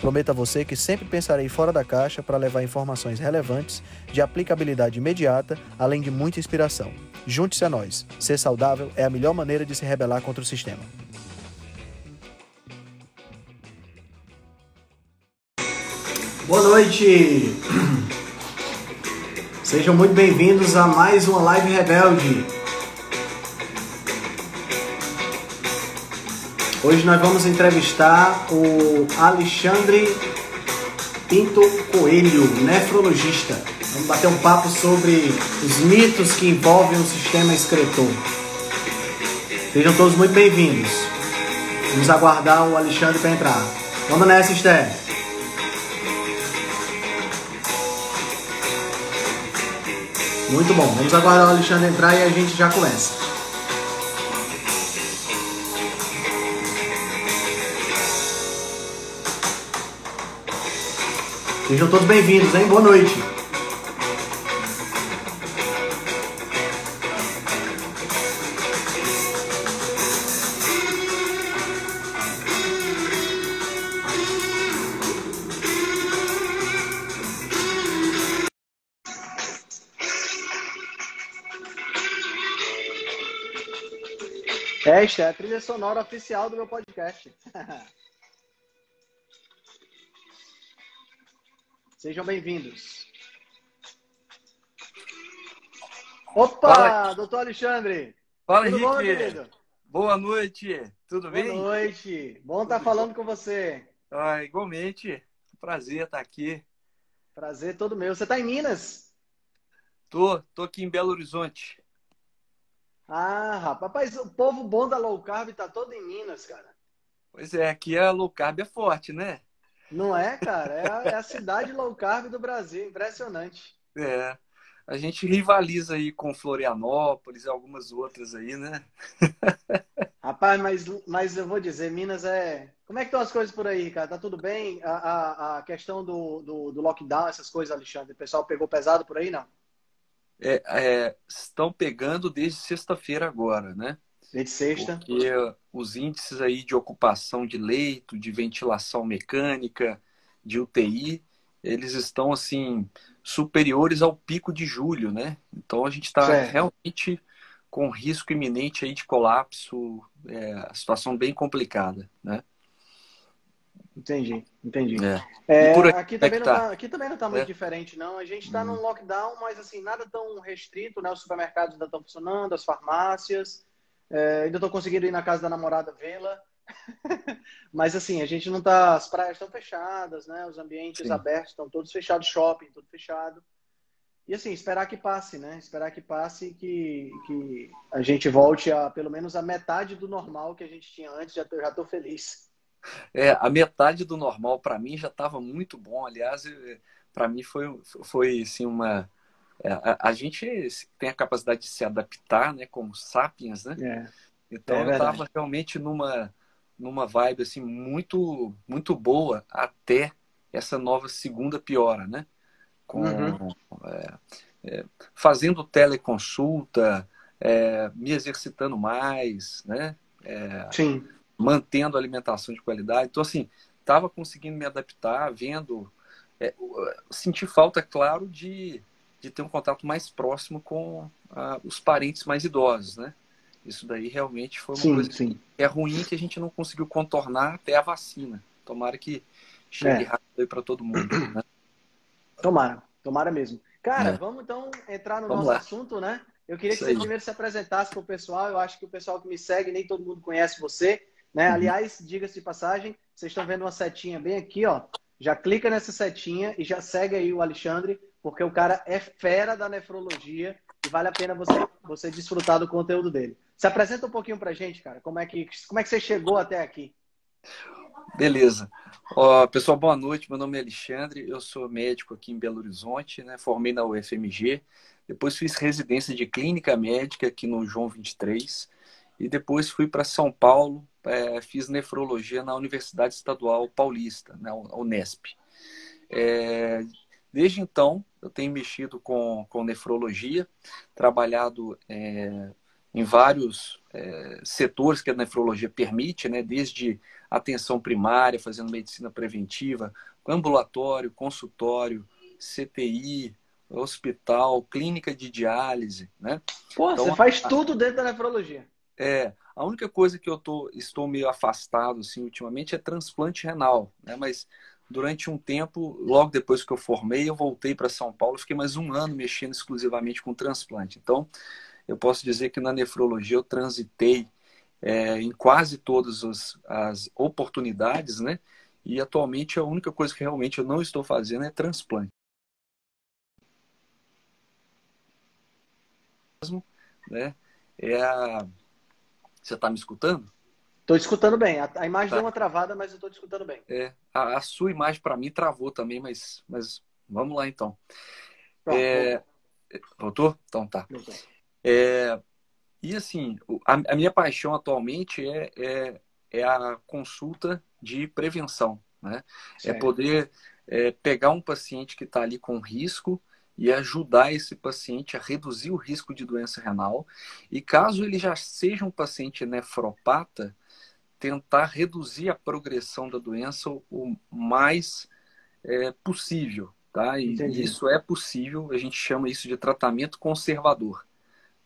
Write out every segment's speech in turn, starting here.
Prometo a você que sempre pensarei fora da caixa para levar informações relevantes, de aplicabilidade imediata, além de muita inspiração. Junte-se a nós. Ser saudável é a melhor maneira de se rebelar contra o sistema. Boa noite! Sejam muito bem-vindos a mais uma Live Rebelde. Hoje nós vamos entrevistar o Alexandre Pinto Coelho, nefrologista. Vamos bater um papo sobre os mitos que envolvem o sistema excretor. Sejam todos muito bem-vindos. Vamos aguardar o Alexandre para entrar. Vamos nessa, Esther. Muito bom. Vamos aguardar o Alexandre entrar e a gente já começa. Sejam todos bem-vindos, hein? Boa noite. Esta é a trilha sonora oficial do meu podcast. Sejam bem-vindos. Opa, Fala. doutor Alexandre. Fala, Tudo Henrique. Bom, Boa noite. Tudo Boa bem? Boa noite. Bom estar tá falando com você. Ah, igualmente. Prazer estar aqui. Prazer todo meu. Você está em Minas? Tô, tô aqui em Belo Horizonte. Ah, rapaz, o povo bom da low carb tá todo em Minas, cara. Pois é, aqui a low carb é forte, né? Não é, cara? É a, é a cidade low carb do Brasil. Impressionante. É. A gente rivaliza aí com Florianópolis e algumas outras aí, né? Rapaz, mas, mas eu vou dizer, Minas é. Como é que estão as coisas por aí, cara? Tá tudo bem? A, a, a questão do, do, do, lockdown, essas coisas, Alexandre, o pessoal pegou pesado por aí, não? É, é, estão pegando desde sexta-feira agora, né? Desde sexta. Porque os índices aí de ocupação de leito, de ventilação mecânica, de UTI, eles estão assim superiores ao pico de julho, né? Então a gente está realmente com risco iminente aí de colapso, é, a situação bem complicada, né? Entendi, entendi. É. É, aqui, também é tá? Tá, aqui, também não está muito é. diferente, não. A gente está hum. num lockdown, mas assim, nada tão restrito, né? Os supermercados ainda estão funcionando, as farmácias. É, ainda estou conseguindo ir na casa da namorada vê-la. Mas assim, a gente não tá. As praias estão fechadas, né? Os ambientes Sim. abertos estão todos fechados, shopping, tudo fechado. E assim, esperar que passe, né? Esperar que passe e que, que a gente volte a pelo menos a metade do normal que a gente tinha antes. Já tô, já tô feliz. É, a metade do normal para mim já estava muito bom. Aliás, para mim foi, foi assim, uma, é, a, a, gente tem a capacidade de se adaptar, né, como sapiens, né? É. Então é eu estava realmente numa numa vibe assim muito muito boa até essa nova segunda piora, né? Com uhum. é, é fazendo teleconsulta, é, me exercitando mais, né? É, Sim. Mantendo a alimentação de qualidade. Então assim, estava conseguindo me adaptar, vendo, senti falta, claro, de de ter um contato mais próximo com ah, os parentes mais idosos, né? Isso daí realmente foi uma sim, coisa sim. que é ruim que a gente não conseguiu contornar até a vacina. Tomara que chegue é. rápido aí para todo mundo. Né? Tomara, tomara mesmo. Cara, é. vamos então entrar no vamos nosso lá. assunto, né? Eu queria Isso que você aí. primeiro se apresentasse para o pessoal. Eu acho que o pessoal que me segue, nem todo mundo conhece você. Né? Uhum. Aliás, diga-se de passagem, vocês estão vendo uma setinha bem aqui, ó. Já clica nessa setinha e já segue aí o Alexandre porque o cara é fera da nefrologia e vale a pena você, você desfrutar do conteúdo dele. Se apresenta um pouquinho pra gente, cara. Como é que, como é que você chegou até aqui? Beleza. Pessoal, boa noite. Meu nome é Alexandre, eu sou médico aqui em Belo Horizonte, né? Formei na UFMG, depois fiz residência de clínica médica aqui no João 23 e depois fui para São Paulo, é, fiz nefrologia na Universidade Estadual Paulista, na Unesp. É, desde então, eu tenho mexido com, com nefrologia, trabalhado é, em vários é, setores que a nefrologia permite, né? desde atenção primária, fazendo medicina preventiva, ambulatório, consultório, CTI, hospital, clínica de diálise, né? Pô, então, você faz a, tudo dentro da nefrologia. É, a única coisa que eu tô, estou meio afastado assim ultimamente é transplante renal, né? Mas durante um tempo, logo depois que eu formei, eu voltei para São Paulo, fiquei mais um ano mexendo exclusivamente com transplante. Então, eu posso dizer que na nefrologia eu transitei é, em quase todas as, as oportunidades, né? E atualmente a única coisa que realmente eu não estou fazendo é transplante. Né? É a... Você está me escutando? Estou escutando bem. A, a imagem tá. deu uma travada, mas eu estou escutando bem. É, a, a sua imagem para mim travou também, mas, mas vamos lá então. Pronto, é... Voltou? Então tá. Voltou. É, e assim, a, a, minha paixão atualmente é, é, é, a consulta de prevenção. Né? É poder é, pegar um paciente que está ali com risco e ajudar esse paciente a reduzir o risco de doença renal. E caso ele já seja um paciente nefropata, tentar reduzir a progressão da doença o mais é, possível. Tá? E Entendi. isso é possível, a gente chama isso de tratamento conservador.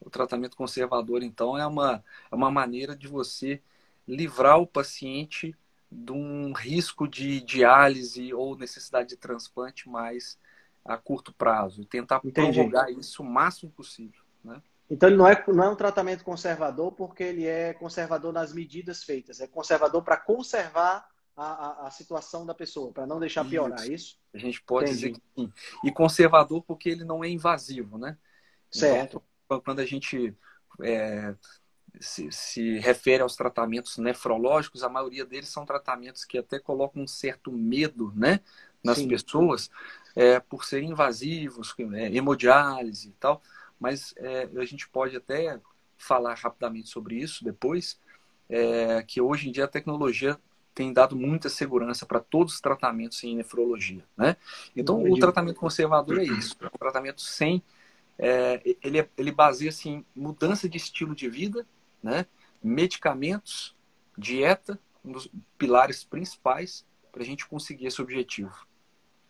O tratamento conservador, então, é uma, é uma maneira de você livrar o paciente de um risco de diálise ou necessidade de transplante mais a curto prazo e tentar Entendi. prorrogar isso o máximo possível. Então ele não é, não é um tratamento conservador porque ele é conservador nas medidas feitas, é conservador para conservar a, a, a, situação da pessoa, para não deixar piorar, isso. É isso? A gente pode Entendi. dizer que sim. E conservador porque ele não é invasivo, né? Certo. Então, quando a gente é, se, se, refere aos tratamentos nefrológicos, a maioria deles são tratamentos que até colocam um certo medo né, nas Sim. pessoas é, por serem invasivos, é, hemodiálise e tal. Mas é, a gente pode até falar rapidamente sobre isso depois, é, que hoje em dia a tecnologia tem dado muita segurança para todos os tratamentos em nefrologia. Né? Então, o tratamento conservador é isso, é um tratamento sem é, ele, é, ele baseia-se em mudança de estilo de vida, né? medicamentos, dieta, um dos pilares principais para a gente conseguir esse objetivo.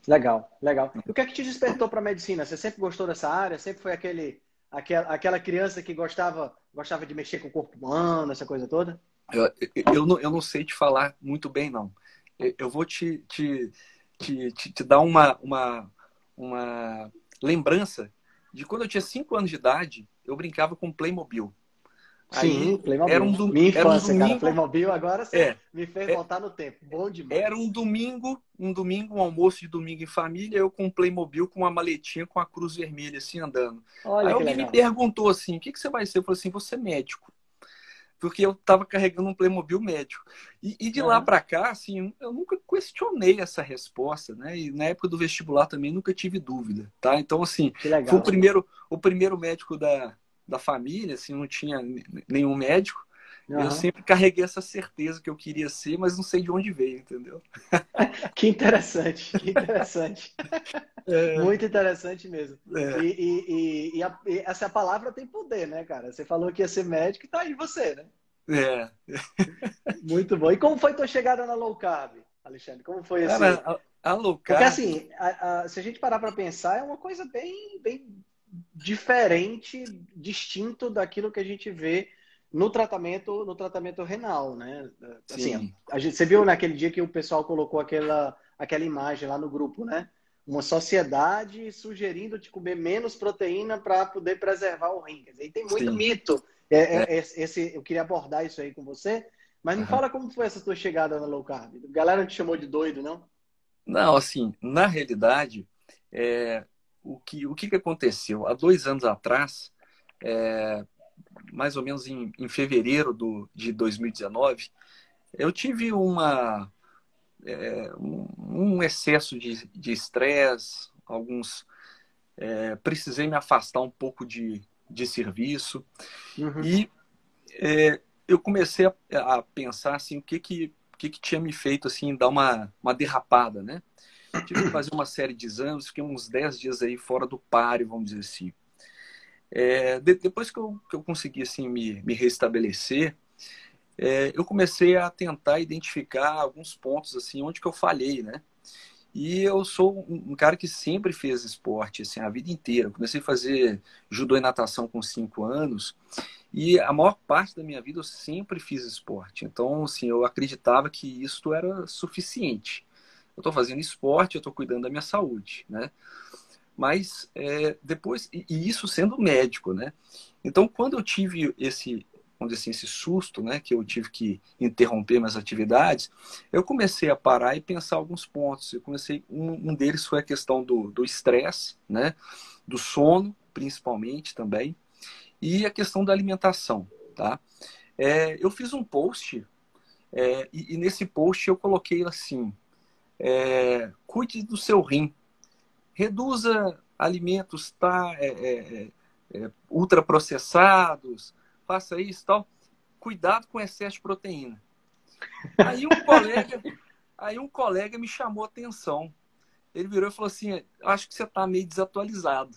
Legal, legal. E o que é que te despertou para a medicina? Você sempre gostou dessa área? Sempre foi aquele, aquela, aquela criança que gostava, gostava de mexer com o corpo humano, essa coisa toda? Eu, eu, não, eu não sei te falar muito bem, não. Eu vou te, te, te, te, te dar uma, uma, uma lembrança de quando eu tinha 5 anos de idade, eu brincava com Playmobil. Sim, Aí, Playmobil. Era um do... Minha infância, era um domingo... cara. Playmobil agora você é, me fez é, voltar no tempo. Bom demais. Era um domingo, um domingo, um almoço de domingo em família, eu com um Playmobil com uma maletinha com a cruz vermelha assim andando. Olha Aí alguém legal. me perguntou assim, o que, que você vai ser? Eu falei assim, você é médico porque eu estava carregando um Playmobil médico. E, e de uhum. lá para cá, assim, eu nunca questionei essa resposta, né? E na época do vestibular também nunca tive dúvida, tá? Então, assim, foi o primeiro, o primeiro médico da, da família, assim, não tinha nenhum médico. Uhum. Eu sempre carreguei essa certeza que eu queria ser, mas não sei de onde veio, entendeu? que interessante, que interessante. É. Muito interessante mesmo. É. E, e, e, a, e, essa palavra tem poder, né, cara? Você falou que ia ser médico e tá aí você, né? É. Muito bom. E como foi tua chegada na low carb, Alexandre? Como foi esse... Cara, a, a low carb... Porque assim, a, a, se a gente parar para pensar, é uma coisa bem, bem diferente, distinto daquilo que a gente vê no tratamento no tratamento renal, né? Assim, Sim. a gente, você viu naquele dia que o pessoal colocou aquela, aquela imagem lá no grupo, né? Uma sociedade sugerindo te comer menos proteína para poder preservar o rim. Dizer, tem muito Sim. mito. É, é, é. Esse, eu queria abordar isso aí com você, mas me uhum. fala como foi essa tua chegada na low carb. A galera te chamou de doido, não? Não, assim, na realidade, é, o, que, o que aconteceu? Há dois anos atrás, é, mais ou menos em, em fevereiro do, de 2019, eu tive uma, é, um, um, excesso de estresse, alguns é, precisei me afastar um pouco de, de serviço uhum. e é, eu comecei a, a, pensar assim o que que, que que tinha me feito assim dar uma, uma derrapada, né? Tive que fazer uma série de exames, fiquei uns 10 dias aí fora do páreo, vamos dizer assim. É, de, depois que eu, que eu consegui assim, me, me restabelecer, é, eu comecei a tentar identificar alguns pontos assim onde que eu falhei, né? E eu sou um cara que sempre fez esporte, assim, a vida inteira. Comecei a fazer judô e natação com cinco anos e a maior parte da minha vida eu sempre fiz esporte. Então, assim, eu acreditava que isso era suficiente. Eu estou fazendo esporte, eu estou cuidando da minha saúde, né? Mas é, depois, e isso sendo médico, né? Então, quando eu tive esse, vamos assim, esse susto, né, que eu tive que interromper minhas atividades, eu comecei a parar e pensar alguns pontos. Eu comecei, um, um deles foi a questão do estresse, né, do sono, principalmente também, e a questão da alimentação, tá? É, eu fiz um post é, e, e, nesse post eu coloquei assim, é, cuide do seu rim, reduza alimentos tá, é, é, é, ultraprocessados, faça isso tal. Cuidado com excesso de proteína. Aí um colega, aí um colega me chamou a atenção. Ele virou e falou assim: acho que você está meio desatualizado.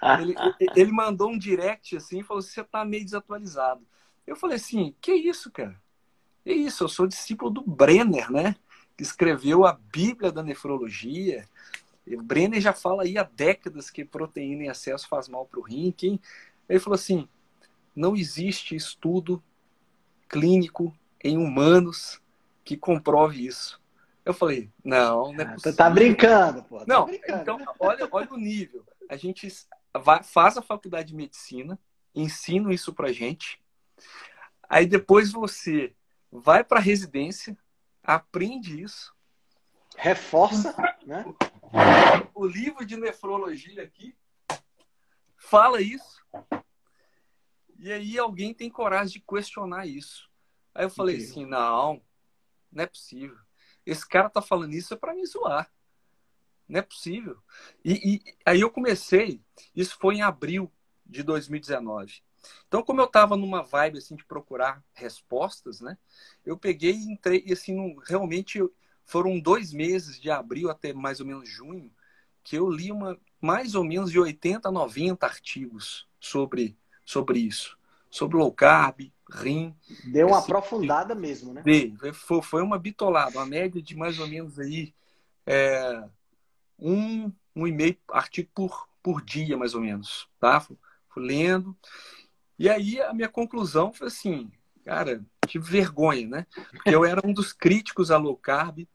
Ele, ele, mandou um direct assim e falou: você está meio desatualizado. Eu falei assim: que isso, cara? É isso, eu sou discípulo do Brenner, né? Que escreveu a Bíblia da Nefrologia. O Brenner já fala aí há décadas que proteína em excesso faz mal para o rim. Quem... Ele falou assim: não existe estudo clínico em humanos que comprove isso. Eu falei, não, não é possível. Você tá brincando, pô. Tá não, brincando. então, olha, olha o nível. A gente vai, faz a faculdade de medicina, ensina isso pra gente. Aí depois você vai para residência, aprende isso. Reforça, né? O livro de nefrologia aqui fala isso. E aí alguém tem coragem de questionar isso. Aí eu falei Entendi. assim, não, não é possível. Esse cara tá falando isso é para me zoar. Não é possível. E, e, aí eu comecei, isso foi em abril de 2019. Então, como eu estava numa vibe assim de procurar respostas, né? Eu peguei e entrei, e assim, realmente foram dois meses, de abril até mais ou menos junho, que eu li uma, mais ou menos de 80 a 90 artigos sobre sobre isso. Sobre low carb, rim. Deu uma aprofundada mesmo, né? Foi, foi uma bitolada, uma média de mais ou menos aí é, um, um e meio artigo por, por dia, mais ou menos. Tá? Fui, fui lendo. E aí a minha conclusão foi assim, cara, tive vergonha, né? Porque eu era um dos críticos a low carb,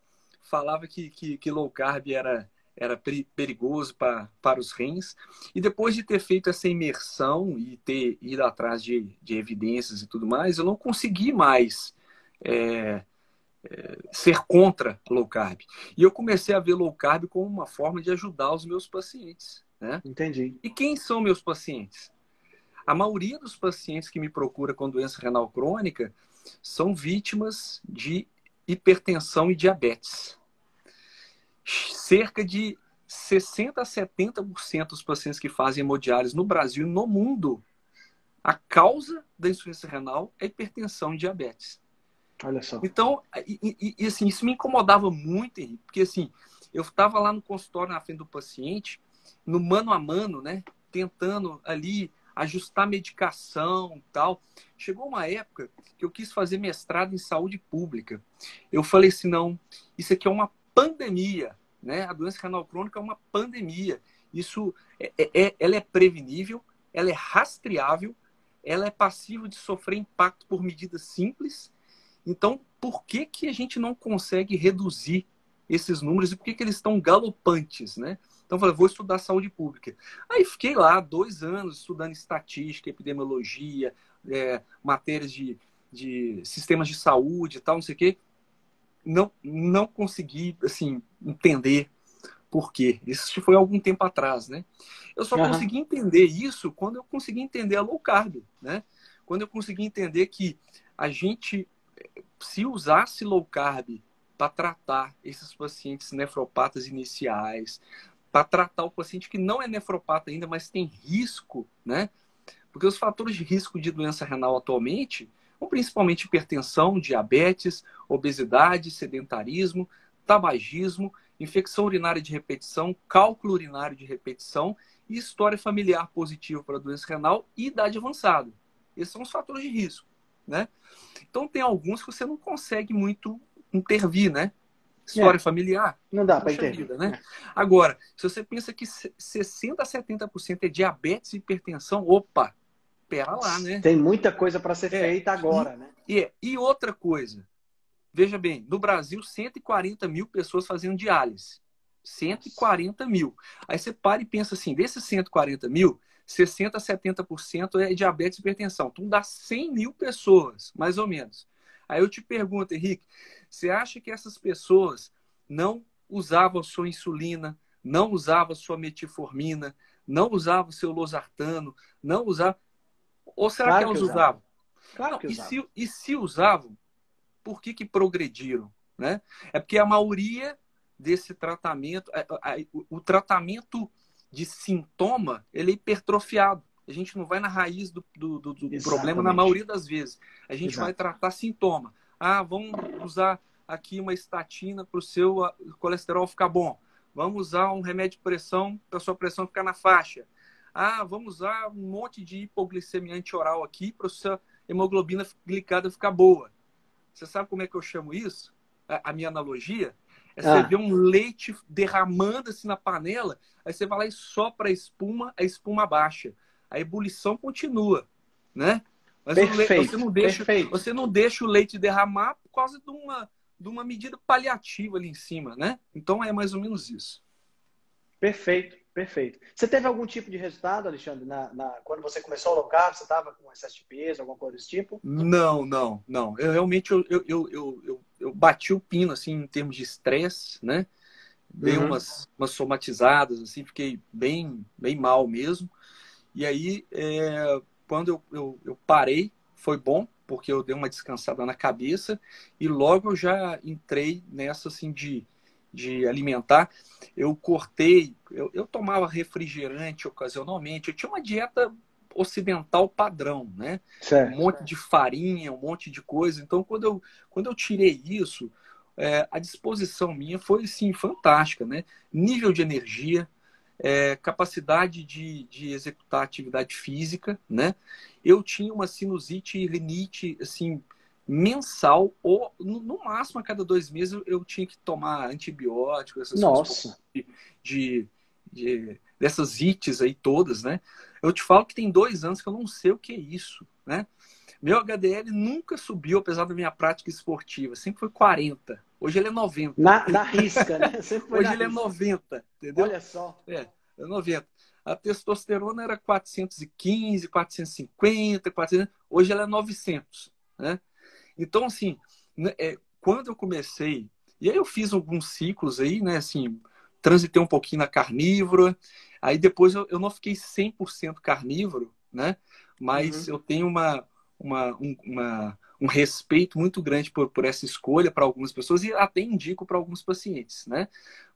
falava que, que, que low carb era era perigoso para, para os rins. E depois de ter feito essa imersão e ter ido atrás de, de evidências e tudo mais, eu não consegui mais é, é, ser contra low carb. E eu comecei a ver low carb como uma forma de ajudar os meus pacientes. Né? Entendi. E quem são meus pacientes? A maioria dos pacientes que me procura com doença renal crônica são vítimas de hipertensão e diabetes cerca de 60 a 70% dos pacientes que fazem hemodiálise no Brasil e no mundo, a causa da insuficiência renal é hipertensão e diabetes. Olha só. Então, e, e, assim, isso me incomodava muito, Henrique, porque assim, eu estava lá no consultório na frente do paciente, no mano a mano, né, tentando ali ajustar medicação tal. Chegou uma época que eu quis fazer mestrado em saúde pública. Eu falei assim, não, isso aqui é uma pandemia. Né? A doença renal crônica é uma pandemia. Isso é, é, é, ela é prevenível, ela é rastreável, ela é passível de sofrer impacto por medidas simples. Então, por que, que a gente não consegue reduzir esses números e por que, que eles estão galopantes, né? Então, eu falei, vou estudar saúde pública. Aí fiquei lá dois anos estudando estatística, epidemiologia, é, matérias de, de sistemas de saúde e tal, não sei o quê não, não consegui, assim, entender por quê. Isso foi algum tempo atrás, né? Eu só uhum. consegui entender isso quando eu consegui entender a low carb, né? Quando eu consegui entender que a gente, se usasse low carb para tratar esses pacientes nefropatas iniciais, para tratar o paciente que não é nefropata ainda, mas tem risco, né? Porque os fatores de risco de doença renal atualmente são principalmente hipertensão, diabetes, obesidade, sedentarismo, tabagismo, infecção urinária de repetição, cálculo urinário de repetição e história familiar positiva para doença renal e idade avançada. Esses são os fatores de risco, né? Então tem alguns que você não consegue muito intervir, né? História é. familiar. Não dá para entender. Vida, né? É. Agora, se você pensa que 60% a 70% é diabetes e hipertensão, opa, pera lá, né? Tem muita coisa para ser é. feita agora, né? E, e outra coisa, veja bem, no Brasil, 140 mil pessoas fazendo diálise. 140 mil. Aí você para e pensa assim, desses 140 mil, 60% a 70% é diabetes e hipertensão. Então dá 100 mil pessoas, mais ou menos. Aí eu te pergunto, Henrique, você acha que essas pessoas não usavam sua insulina, não usavam sua metformina, não usavam seu losartano, não usavam. Ou será claro que elas que usavam? usavam? Claro que e usavam. Se, e se usavam, por que, que progrediram? Né? É porque a maioria desse tratamento, o tratamento de sintoma, ele é hipertrofiado. A gente não vai na raiz do, do, do, do problema na maioria das vezes. A gente Exato. vai tratar sintoma. Ah, vamos usar aqui uma estatina para o seu ah, colesterol ficar bom. Vamos usar um remédio de pressão para a sua pressão ficar na faixa. Ah, vamos usar um monte de hipoglicemia antioral aqui para a sua hemoglobina glicada ficar boa. Você sabe como é que eu chamo isso? A, a minha analogia é você ah. ver um leite derramando assim na panela, aí você vai lá e sopra a espuma, a espuma baixa a ebulição continua, né? Mas perfeito, você, não deixa, perfeito. você não deixa o leite derramar por causa de uma, de uma medida paliativa ali em cima, né? Então é mais ou menos isso. Perfeito, perfeito. Você teve algum tipo de resultado, Alexandre, na, na quando você começou a low carb? Você estava com excesso de peso, alguma coisa desse tipo? Não, não, não. Eu realmente eu, eu, eu, eu, eu bati o pino assim em termos de estresse, né? Dei uhum. umas, umas somatizadas, assim, fiquei bem, bem mal mesmo. E aí, é, quando eu, eu, eu, parei, foi bom, porque eu dei uma descansada na cabeça e logo eu já entrei nessa assim de, de alimentar. Eu cortei, eu, eu tomava refrigerante ocasionalmente, eu tinha uma dieta ocidental padrão, né? Certo. Um monte de farinha, um monte de coisa. Então, quando eu, quando eu tirei isso, é, a disposição minha foi, sim, fantástica, né? Nível de energia, é, capacidade de, de executar atividade física, né? Eu tinha uma sinusite e rinite, assim, mensal, ou no, máximo a cada dois meses eu, eu tinha que tomar antibiótico, essas Nossa. coisas de, de, de, dessas ites aí todas, né? Eu te falo que tem dois anos que eu não sei o que é isso, né? Meu HDL nunca subiu, apesar da minha prática esportiva. Sempre foi 40. Hoje ele é 90. Na, na risca, né? Hoje ele é risca. é 90, entendeu? Olha só. É, é 90. A testosterona era 415, 450, 400. Hoje ela é 900, né? Então, assim, né, é, quando eu comecei... E aí eu fiz alguns ciclos aí, né? Assim, transitei um pouquinho na carnívora. Aí depois eu, eu não fiquei 100% carnívoro, né? Mas uhum. eu tenho uma uma, um, uma, um respeito muito grande por, por essa escolha para algumas pessoas e até indico para alguns pacientes, né?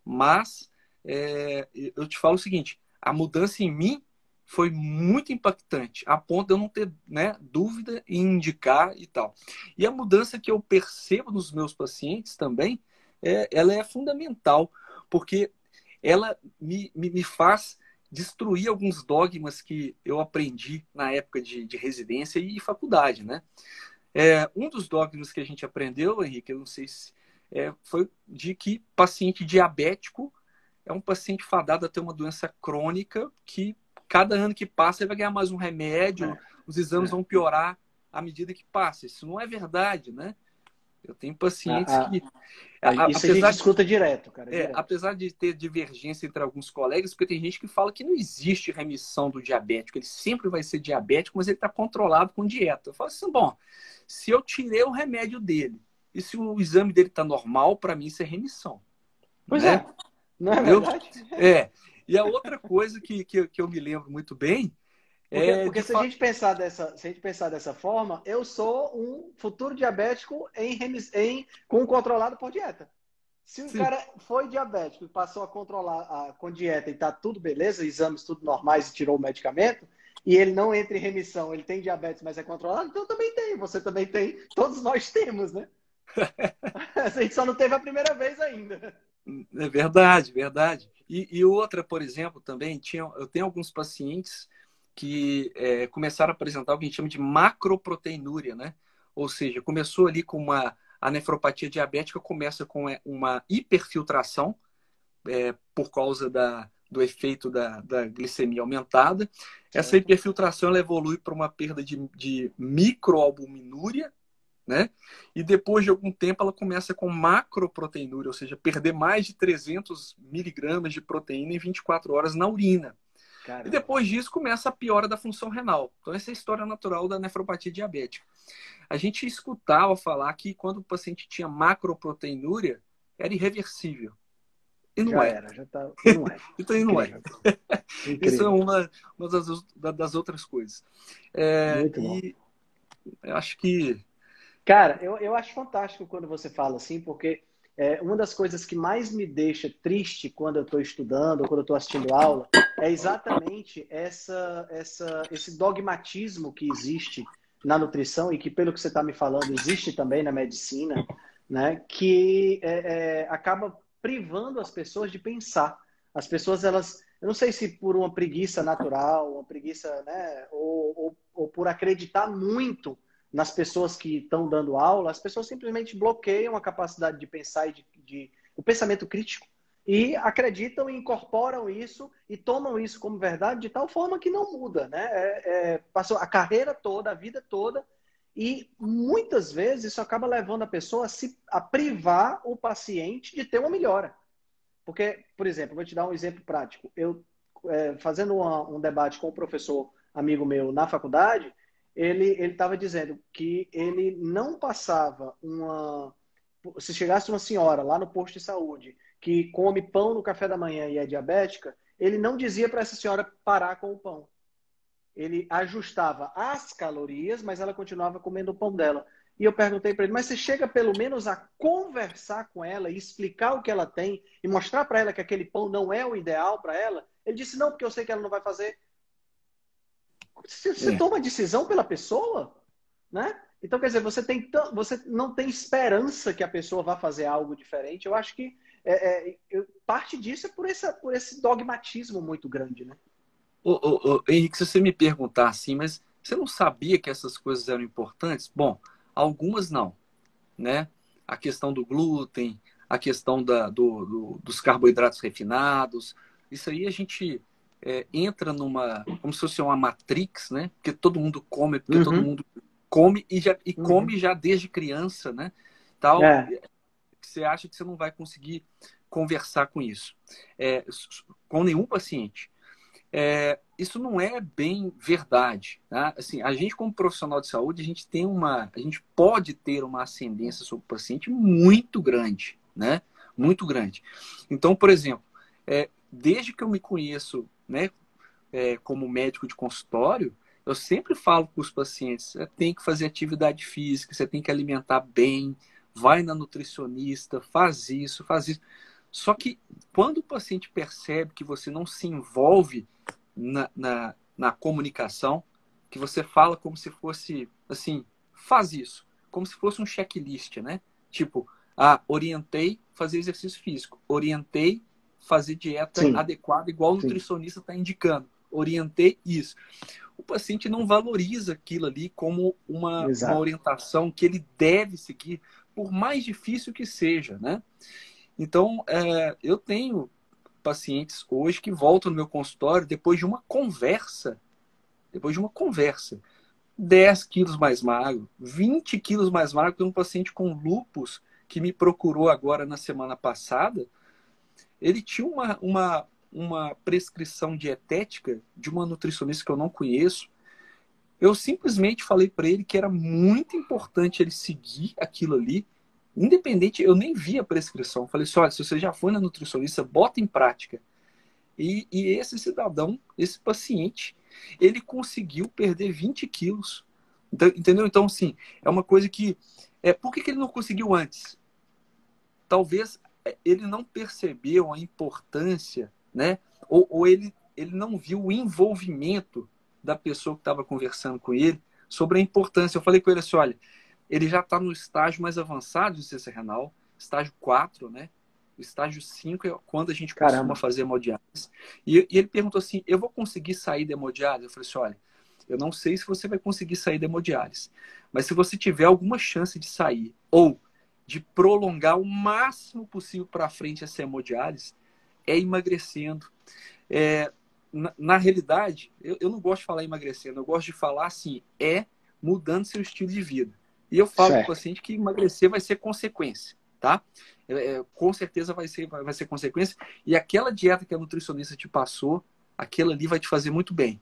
Mas é, eu te falo o seguinte, a mudança em mim foi muito impactante, a ponto de eu não ter né, dúvida em indicar e tal. E a mudança que eu percebo nos meus pacientes também, é, ela é fundamental, porque ela me, me, me faz destruir alguns dogmas que eu aprendi na época de, de residência e faculdade, né? É, um dos dogmas que a gente aprendeu, Henrique, eu não sei se é, foi de que paciente diabético é um paciente fadado a ter uma doença crônica que cada ano que passa ele vai ganhar mais um remédio, é, os exames é. vão piorar à medida que passa. Isso não é verdade, né? Eu tenho pacientes ah, que. A, isso a gente escuta de, direto, cara. É, direto. Apesar de ter divergência entre alguns colegas, porque tem gente que fala que não existe remissão do diabético, ele sempre vai ser diabético, mas ele está controlado com dieta. Eu falo assim: bom, se eu tirei o remédio dele e se o exame dele está normal, para mim isso é remissão. Pois né? é. Não é verdade? Eu, é. E a outra coisa que, que, que eu me lembro muito bem porque, é, porque se, a gente pensar dessa, se a gente pensar dessa forma, eu sou um futuro diabético em, em, com controlado por dieta. Se o Sim. cara foi diabético e passou a controlar a, com dieta e tá tudo beleza, exames tudo normais e tirou o medicamento, e ele não entra em remissão, ele tem diabetes, mas é controlado, então também tem, você também tem, todos nós temos, né? a gente só não teve a primeira vez ainda. É verdade, verdade. E, e outra, por exemplo, também, tinha, eu tenho alguns pacientes que é, começaram a apresentar o que a gente chama de macroproteinúria, né? Ou seja, começou ali com uma a nefropatia diabética começa com é, uma hiperfiltração é, por causa da, do efeito da, da glicemia aumentada. Essa hiperfiltração ela evolui para uma perda de, de microalbuminúria, né? E depois de algum tempo ela começa com macroproteinúria, ou seja, perder mais de 300 miligramas de proteína em 24 horas na urina. Caramba. E depois disso começa a piora da função renal. Então essa é a história natural da nefropatia diabética. A gente escutava falar que quando o paciente tinha macroproteinúria, era irreversível. E não já é. Era, já tá... Não é. então não é. Isso é uma, uma das, das outras coisas. É, Muito bom. E eu acho que. Cara, eu, eu acho fantástico quando você fala assim, porque é, uma das coisas que mais me deixa triste quando eu estou estudando, ou quando eu estou assistindo aula, é exatamente essa, essa, esse dogmatismo que existe na nutrição e que, pelo que você está me falando, existe também na medicina, né? Que é, é, acaba privando as pessoas de pensar. As pessoas, elas, eu não sei se por uma preguiça natural, uma preguiça, né? Ou, ou, ou por acreditar muito nas pessoas que estão dando aula, as pessoas simplesmente bloqueiam a capacidade de pensar e de, de o pensamento crítico e acreditam e incorporam isso e tomam isso como verdade de tal forma que não muda, né? É, é, passou a carreira toda, a vida toda e muitas vezes isso acaba levando a pessoa a, se, a privar o paciente de ter uma melhora. Porque, por exemplo, vou te dar um exemplo prático. Eu, é, fazendo uma, um debate com um professor amigo meu na faculdade, ele estava dizendo que ele não passava uma. Se chegasse uma senhora lá no posto de saúde que come pão no café da manhã e é diabética, ele não dizia para essa senhora parar com o pão. Ele ajustava as calorias, mas ela continuava comendo o pão dela. E eu perguntei para ele, mas você chega pelo menos a conversar com ela e explicar o que ela tem e mostrar para ela que aquele pão não é o ideal para ela? Ele disse, não, porque eu sei que ela não vai fazer. Você, você é. toma decisão pela pessoa, né? Então, quer dizer, você, tem você não tem esperança que a pessoa vá fazer algo diferente. Eu acho que é, é, parte disso é por, essa, por esse dogmatismo muito grande, né? Ô, ô, ô, Henrique, se você me perguntar assim, mas você não sabia que essas coisas eram importantes? Bom, algumas não, né? A questão do glúten, a questão da, do, do, dos carboidratos refinados, isso aí a gente é, entra numa, como se fosse uma matrix, né? Porque todo mundo come, porque uhum. todo mundo come e, já, e uhum. come já desde criança, né? Tal, é. Você acha que você não vai conseguir conversar com isso, é, com nenhum paciente. É, isso não é bem verdade. Tá? Assim, a gente, como profissional de saúde, a gente tem uma, a gente pode ter uma ascendência sobre o paciente muito grande, né? Muito grande. Então, por exemplo, é, desde que eu me conheço né, é, como médico de consultório, eu sempre falo para os pacientes: você tem que fazer atividade física, você tem que alimentar bem, vai na nutricionista, faz isso, faz isso. Só que quando o paciente percebe que você não se envolve na, na, na comunicação, que você fala como se fosse assim, faz isso, como se fosse um checklist, né? Tipo, ah, orientei fazer exercício físico, orientei fazer dieta Sim. adequada, igual o nutricionista está indicando. Orientei isso. O paciente não valoriza aquilo ali como uma, uma, orientação que ele deve seguir, por mais difícil que seja, né? Então, é, eu tenho pacientes hoje que voltam no meu consultório depois de uma conversa, depois de uma conversa, 10 quilos mais magro, 20 quilos mais magro, tem um paciente com lupus que me procurou agora na semana passada, ele tinha uma, uma, uma prescrição dietética de uma nutricionista que eu não conheço. Eu simplesmente falei para ele que era muito importante ele seguir aquilo ali, independente, eu nem vi a prescrição. Eu falei assim: olha, se você já foi na nutricionista, bota em prática. E, e esse cidadão, esse paciente, ele conseguiu perder 20 quilos. Entendeu? Então, assim, é uma coisa que. É, por que, que ele não conseguiu antes? Talvez ele não percebeu a importância, né? Ou, ou ele, ele não viu o envolvimento da pessoa que estava conversando com ele sobre a importância. Eu falei com ele assim: olha, ele já está no estágio mais avançado de ciência renal, estágio 4, né? O estágio 5 é quando a gente Caramba. costuma fazer hemodiálise. E, e, ele perguntou assim: eu vou conseguir sair da hemodiálise? Eu falei assim: olha, eu não sei se você vai conseguir sair da hemodiálise, mas se você tiver alguma chance de sair ou de prolongar o máximo possível para frente essa hemodiálise, é emagrecendo. É, na, na, realidade, eu, eu, não gosto de falar emagrecendo, eu gosto de falar assim, é mudando seu estilo de vida. E eu falo para o paciente que emagrecer vai ser consequência, tá? É, é, com certeza vai ser, vai, vai ser consequência. E aquela dieta que a nutricionista te passou, aquela ali vai te fazer muito bem.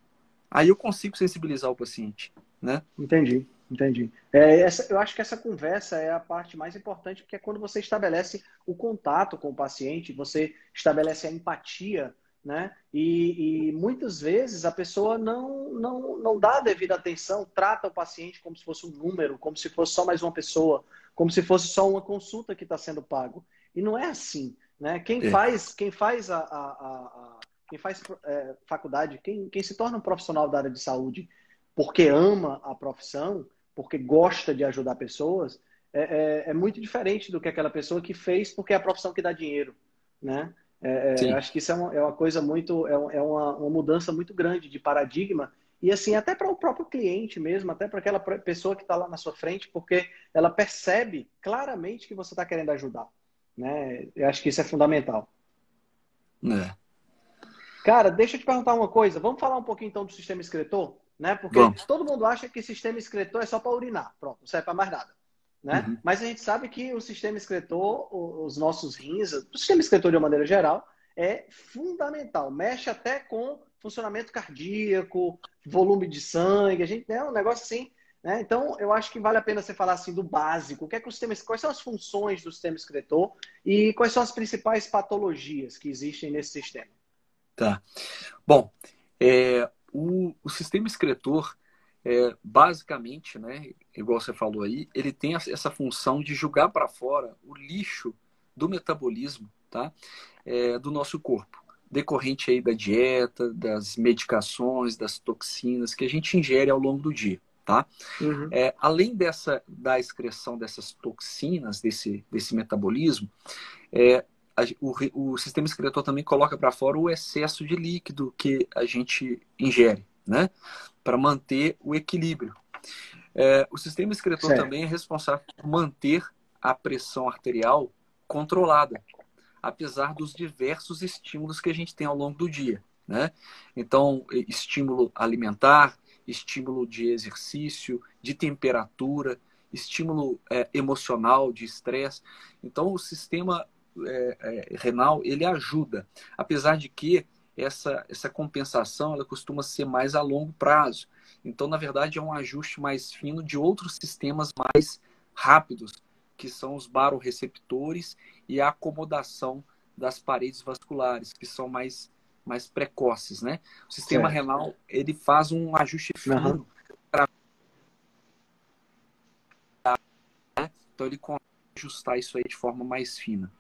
Aí eu consigo sensibilizar o paciente, né? Entendi, entendi. É, essa, eu acho que essa conversa é a parte mais importante, porque é quando você estabelece o contato com o paciente, você estabelece a empatia né? E, e, muitas vezes a pessoa não, não, não dá a devida atenção, trata o paciente como se fosse um número, como se fosse só mais uma pessoa, como se fosse só uma consulta que está sendo pago. E não é assim. Né? Quem é. faz, quem faz a, a, a quem faz é, faculdade, quem, quem se torna um profissional da área de saúde porque ama a profissão, porque gosta de ajudar pessoas, é, é, é muito diferente do que aquela pessoa que fez porque é a profissão que dá dinheiro, né? É, é acho que isso é uma, é uma coisa muito, é, é uma, uma mudança muito grande de paradigma e assim até para o próprio cliente mesmo, até para aquela pessoa que está lá na sua frente, porque ela percebe claramente que você está querendo ajudar, né? Eu acho que isso é fundamental. Cara, deixa eu te perguntar uma coisa. Vamos falar um pouquinho então do sistema excretor, né? Porque Vamos. todo mundo acha que sistema excretor é só para urinar, pronto, não serve para mais nada. Né? Uhum. Mas a gente sabe que o sistema excretor, os nossos rins, o sistema excretor de uma maneira geral, é fundamental. Mexe até com funcionamento cardíaco, volume de sangue, a gente é um negócio assim. Né? Então, eu acho que vale a pena você falar assim do básico. O que é que o sistema, quais são as funções do sistema excretor e quais são as principais patologias que existem nesse sistema? Tá. Bom, é, o, o sistema excretor é, basicamente, né, igual você falou aí, ele tem essa função de jogar para fora o lixo do metabolismo, tá, é, do nosso corpo, decorrente aí da dieta, das medicações, das toxinas que a gente ingere ao longo do dia, tá? Uhum. É, além dessa da excreção dessas toxinas desse desse metabolismo, é, o, o sistema excretor também coloca para fora o excesso de líquido que a gente ingere, né? Para manter o equilíbrio. É, o sistema excretor certo. também é responsável por manter a pressão arterial controlada, apesar dos diversos estímulos que a gente tem ao longo do dia. Né? Então, estímulo alimentar, estímulo de exercício, de temperatura, estímulo é, emocional, de estresse. Então, o sistema é, é, renal ele ajuda, apesar de que essa, essa compensação ela costuma ser mais a longo prazo. Então, na verdade, é um ajuste mais fino de outros sistemas mais rápidos, que são os baroreceptores e a acomodação das paredes vasculares, que são mais, mais precoces, né? O sistema certo. renal, ele faz um ajuste fino uhum. né? então ele ajustar isso aí de forma mais fina.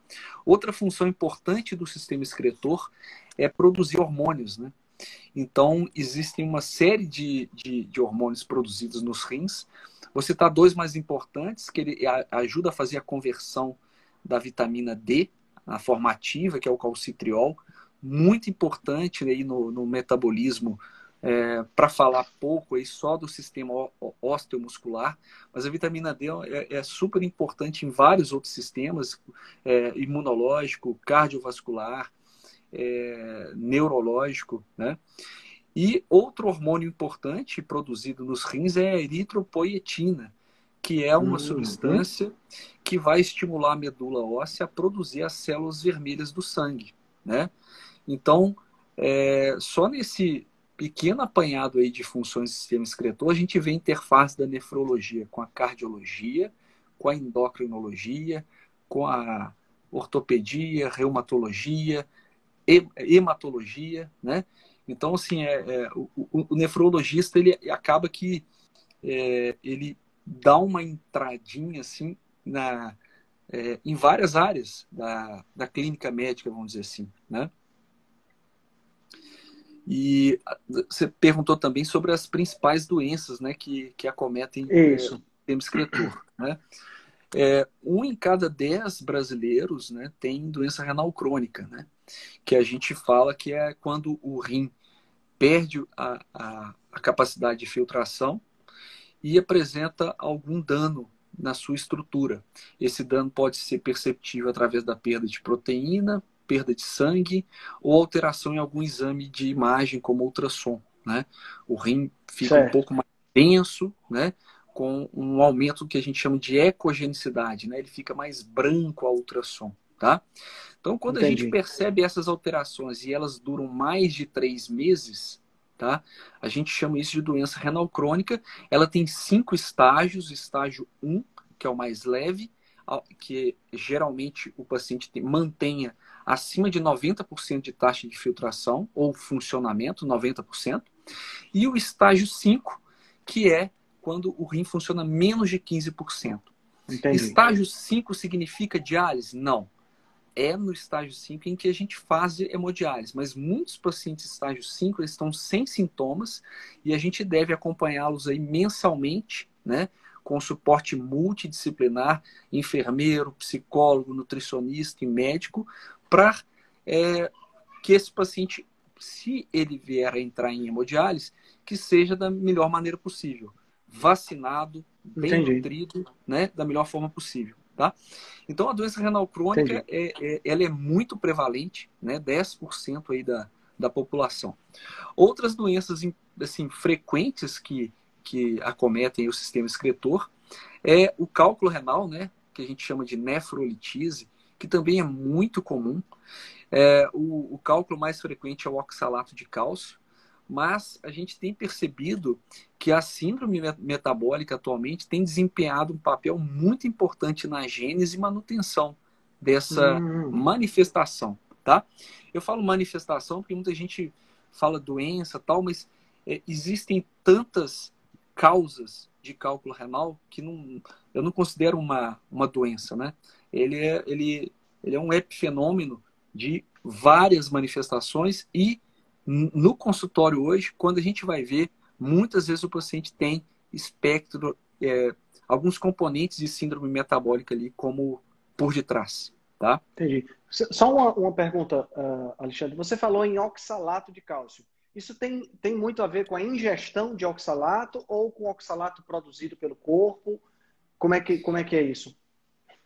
Outra função importante do sistema excretor é produzir hormônios, né? Então, existem uma série de, de, de hormônios produzidos nos rins. Você citar dois mais importantes, que ele ajuda a fazer a conversão da vitamina D na forma ativa, que é o calcitriol, muito importante aí no, no metabolismo é, para falar pouco aí só do sistema osteomuscular, mas a vitamina D é, é super importante em vários outros sistemas, é, imunológico, cardiovascular, é, neurológico, né? E outro hormônio importante produzido nos rins é a eritropoietina, que é uma uhum. substância que vai estimular a medula óssea a produzir as células vermelhas do sangue, né? Então, é, só nesse pequeno apanhado aí de funções do sistema excretor, a gente vê a interface da nefrologia com a cardiologia, com a endocrinologia, com a ortopedia, reumatologia, hematologia, né? Então, assim, é, é o, o, nefrologista, ele acaba que é, ele dá uma entradinha, assim, na, é, em várias áreas da, da clínica médica, vamos dizer assim, né? E você perguntou também sobre as principais doenças né, que, que acometem Isso. É, o sistema excretor. Né? É, um em cada dez brasileiros né, tem doença renal crônica, né? que a gente fala que é quando o rim perde a, a, a capacidade de filtração e apresenta algum dano na sua estrutura. Esse dano pode ser perceptível através da perda de proteína, perda de sangue ou alteração em algum exame de imagem, como ultrassom. Né? O rim fica certo. um pouco mais denso, né? com um aumento que a gente chama de ecogenicidade, né? ele fica mais branco ao ultrassom. Tá? Então, quando Entendi. a gente percebe essas alterações e elas duram mais de três meses, tá? a gente chama isso de doença renal crônica. Ela tem cinco estágios: estágio 1, que é o mais leve, que geralmente o paciente mantenha acima de 90% de taxa de filtração ou funcionamento, 90%, e o estágio 5, que é quando o rim funciona menos de 15%. Entendi. Estágio 5 significa diálise? Não. É no estágio 5 em que a gente faz hemodiálise, mas muitos pacientes estágio 5 eles estão sem sintomas e a gente deve acompanhá-los aí mensalmente, né? com suporte multidisciplinar, enfermeiro, psicólogo, nutricionista e médico, para é, que esse paciente, se ele vier a entrar em hemodiálise, que seja da melhor maneira possível. Vacinado, bem Entendi. nutrido, né, da melhor forma possível. Tá? Então, a doença renal crônica é, é, ela é muito prevalente, né, 10% aí da, da população. Outras doenças assim, frequentes que que acometem o sistema excretor é o cálculo renal, né, que a gente chama de nefrolitise, que também é muito comum. É, o, o cálculo mais frequente é o oxalato de cálcio, mas a gente tem percebido que a síndrome metabólica atualmente tem desempenhado um papel muito importante na gênese e manutenção dessa hum. manifestação, tá? Eu falo manifestação porque muita gente fala doença tal, mas é, existem tantas causas de cálculo renal que não, eu não considero uma, uma doença, né? Ele é, ele, ele é um epifenômeno de várias manifestações e no consultório hoje, quando a gente vai ver, muitas vezes o paciente tem espectro, é, alguns componentes de síndrome metabólica ali como por detrás, tá? Entendi. Só uma, uma pergunta, uh, Alexandre. Você falou em oxalato de cálcio. Isso tem, tem muito a ver com a ingestão de oxalato ou com oxalato produzido pelo corpo? Como é que, como é, que é isso?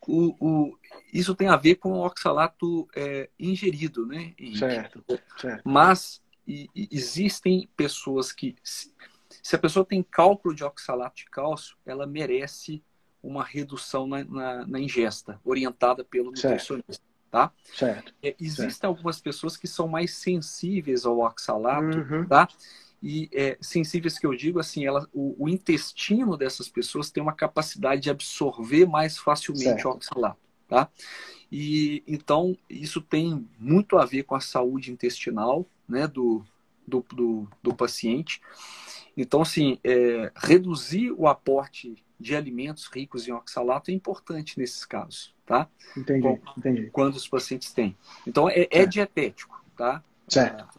O, o, isso tem a ver com o oxalato é, ingerido, né? Certo, certo. Mas e, existem pessoas que, se, se, a pessoa tem cálculo de oxalato de cálcio, ela merece uma redução na, na, na ingesta, orientada pelo nutricionista. Certo tá? Certo. É, existem certo. algumas pessoas que são mais sensíveis ao oxalato, uhum. tá? E é, sensíveis que eu digo assim, ela, o, o, intestino dessas pessoas tem uma capacidade de absorver mais facilmente certo. o oxalato, tá? E então isso tem muito a ver com a saúde intestinal, né, do, do, do, do paciente. Então, assim, é, reduzir o aporte de alimentos ricos em oxalato é importante nesses casos, tá? Entendi, entendi. Quando os pacientes têm. Então, é, é dietético, tá? Certo.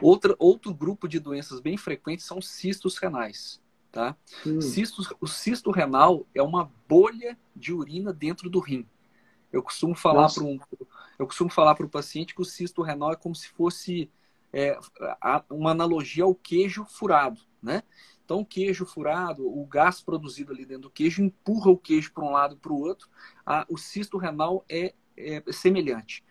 Outra, outro grupo de doenças bem frequentes são cistos renais, tá? Hum. Cistos, o cisto renal é uma bolha de urina dentro do rim. Eu costumo falar para um, eu costumo falar para o paciente que o cisto renal é como se fosse é, uma analogia ao queijo furado, né? Então, o queijo furado, o gás produzido ali dentro do queijo empurra o queijo para um lado e para o outro. o cisto renal é, é, semelhante.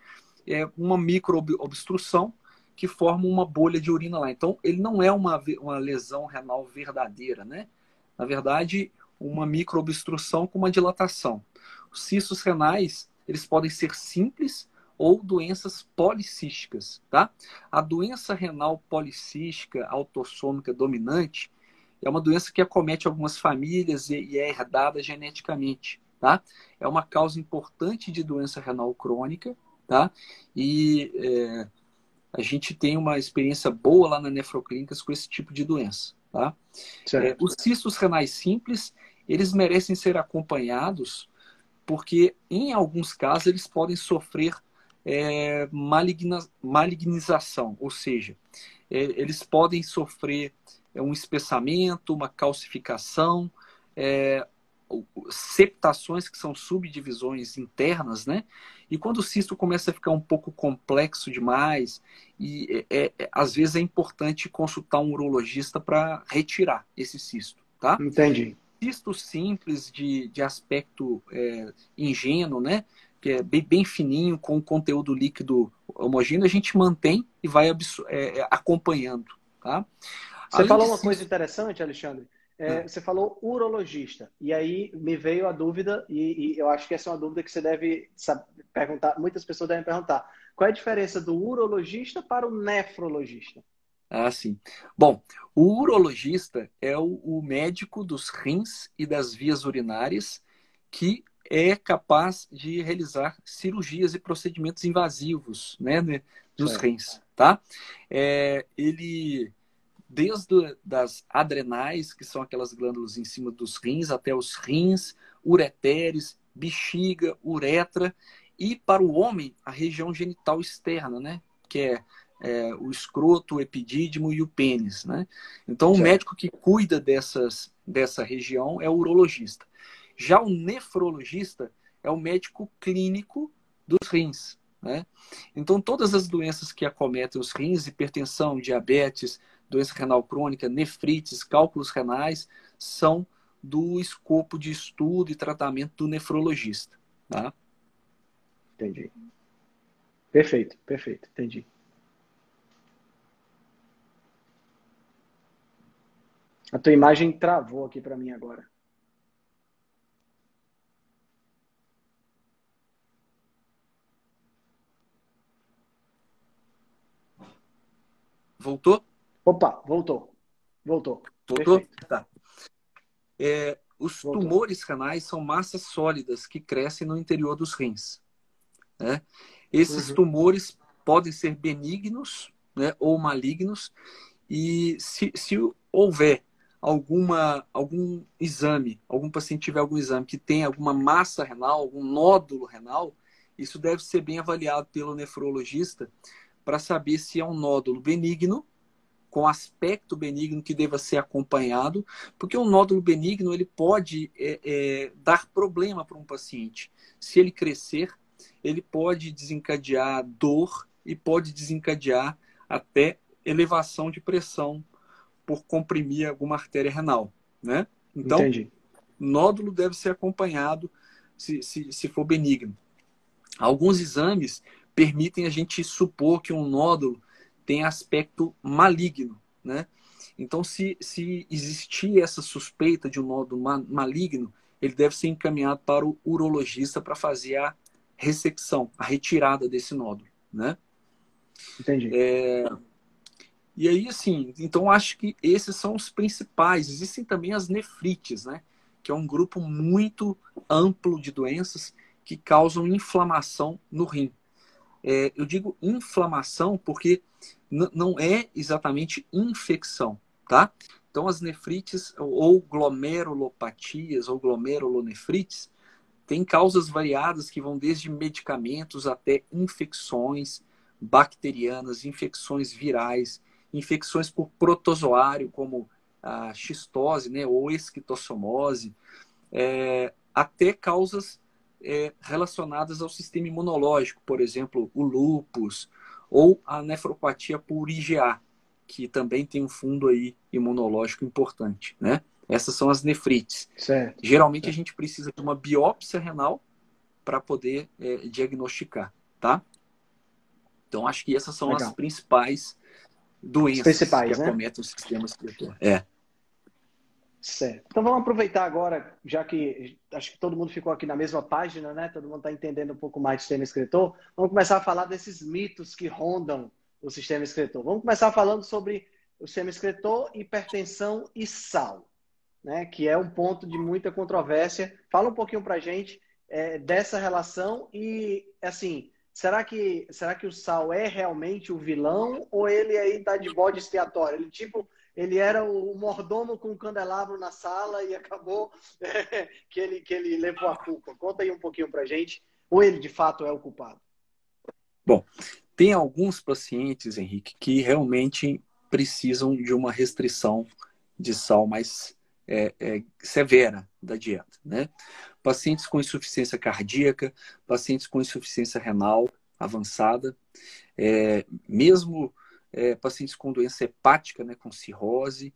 É uma microobstrução que forma uma bolha de urina lá. Então, ele não é uma, uma lesão renal verdadeira, né? Na verdade, uma microobstrução com uma dilatação. Os cistos renais, eles podem ser simples ou doenças policísticas, tá? A doença renal policística autossômica dominante, é uma doença que acomete algumas famílias e, é herdada geneticamente, tá? É uma causa importante de doença renal crônica, tá? E é, a gente tem uma experiência boa lá na Nefroclínicas com esse tipo de doença, tá? É, os cistos renais simples, eles merecem ser acompanhados porque, em alguns casos, eles podem sofrer é, maligna, malignização, ou seja, é, eles podem sofrer é, um espessamento, uma calcificação, é, septações, que são subdivisões internas, né? E quando o cisto começa a ficar um pouco complexo demais, e é, é, às vezes é importante consultar um urologista para retirar esse cisto, tá? Entendi. Cisto simples, de, de aspecto é, ingênuo, né? Que é bem, bem fininho, com conteúdo líquido homogêneo, a gente mantém e vai é, acompanhando, tá? Você Além falou uma cisto... coisa interessante, Alexandre é, você falou urologista, e aí me veio a dúvida, e, e, eu acho que essa é uma dúvida que você deve saber, perguntar, muitas pessoas devem perguntar. Qual é a diferença do urologista para o nefrologista? Ah, sim. Bom, o urologista é o, o médico dos rins e das vias urinárias que é capaz de realizar cirurgias e procedimentos invasivos né, né dos rins, tá? É, ele desde das adrenais, que são aquelas glândulas em cima dos rins, até os rins, ureteres, bexiga, uretra, e para o homem, a região genital externa, né? Que é, é o escroto, o epidídimo e o pênis, né? Então, o médico que cuida dessas, dessa região é o urologista. Já o nefrologista é o médico clínico dos rins, né? Então, todas as doenças que acometem os rins, hipertensão, diabetes, doença renal crônica, nefrites, cálculos renais, são do escopo de estudo e tratamento do nefrologista. Tá? Entendi. Perfeito, perfeito, entendi. A tua imagem travou aqui para mim agora. Voltou? Opa, voltou. Voltou. Voltou? Perfeito. Tá. É, os voltou. tumores renais são massas sólidas que crescem no interior dos rins. Né? Esses uhum. tumores podem ser benignos né, ou malignos, e se, se houver alguma, algum exame, algum paciente tiver algum exame que tem alguma massa renal, algum nódulo renal, isso deve ser bem avaliado pelo nefrologista para saber se é um nódulo benigno com aspecto benigno que deva ser acompanhado, porque um nódulo benigno ele pode é, é, dar problema para um paciente. Se ele crescer, ele pode desencadear dor e pode desencadear até elevação de pressão por comprimir alguma artéria renal, né? Então, Entendi. nódulo deve ser acompanhado se, se, se for benigno. Alguns exames permitem a gente supor que um nódulo tem aspecto maligno, né? Então, se, se existir essa suspeita de um nódulo maligno, ele deve ser encaminhado para o urologista para fazer a ressecção, a retirada desse nódulo, né? Entendi. É... E aí, assim, então acho que esses são os principais. Existem também as nefrites, né? Que é um grupo muito amplo de doenças que causam inflamação no rim. É, eu digo inflamação porque não é exatamente infecção, tá? Então, as nefrites ou glomerulopatias ou glomerulonefrites têm causas variadas que vão desde medicamentos até infecções bacterianas, infecções virais, infecções por protozoário, como a xistose né, ou esquistossomose, é, até causas é, relacionadas ao sistema imunológico, por exemplo, o lúpus, ou a nefropatia por IgA, que também tem um fundo aí imunológico importante, né? Essas são as nefrites. Certo. Geralmente certo. a gente precisa de uma biópsia renal para poder é, diagnosticar, tá? Então acho que essas são Legal. as principais doenças principais, que né? acometem o sistema respiratório. É. Certo. Então vamos aproveitar agora, já que acho que todo mundo ficou aqui na mesma página, né? Todo mundo está entendendo um pouco mais do sistema escritor. Vamos começar a falar desses mitos que rondam o sistema escritor. Vamos começar falando sobre o sistema escritor, hipertensão e sal, né? Que é um ponto de muita controvérsia. Fala um pouquinho para gente é, dessa relação e, assim, será que será que o sal é realmente o vilão ou ele aí está de bode expiatório? Ele tipo ele era o mordomo com o candelabro na sala e acabou que, ele, que ele levou a culpa. Conta aí um pouquinho pra gente, ou ele de fato é o culpado? Bom, tem alguns pacientes, Henrique, que realmente precisam de uma restrição de sal mais é, é, severa da dieta, né? Pacientes com insuficiência cardíaca, pacientes com insuficiência renal avançada, é, mesmo é, pacientes com doença hepática, né, com cirrose,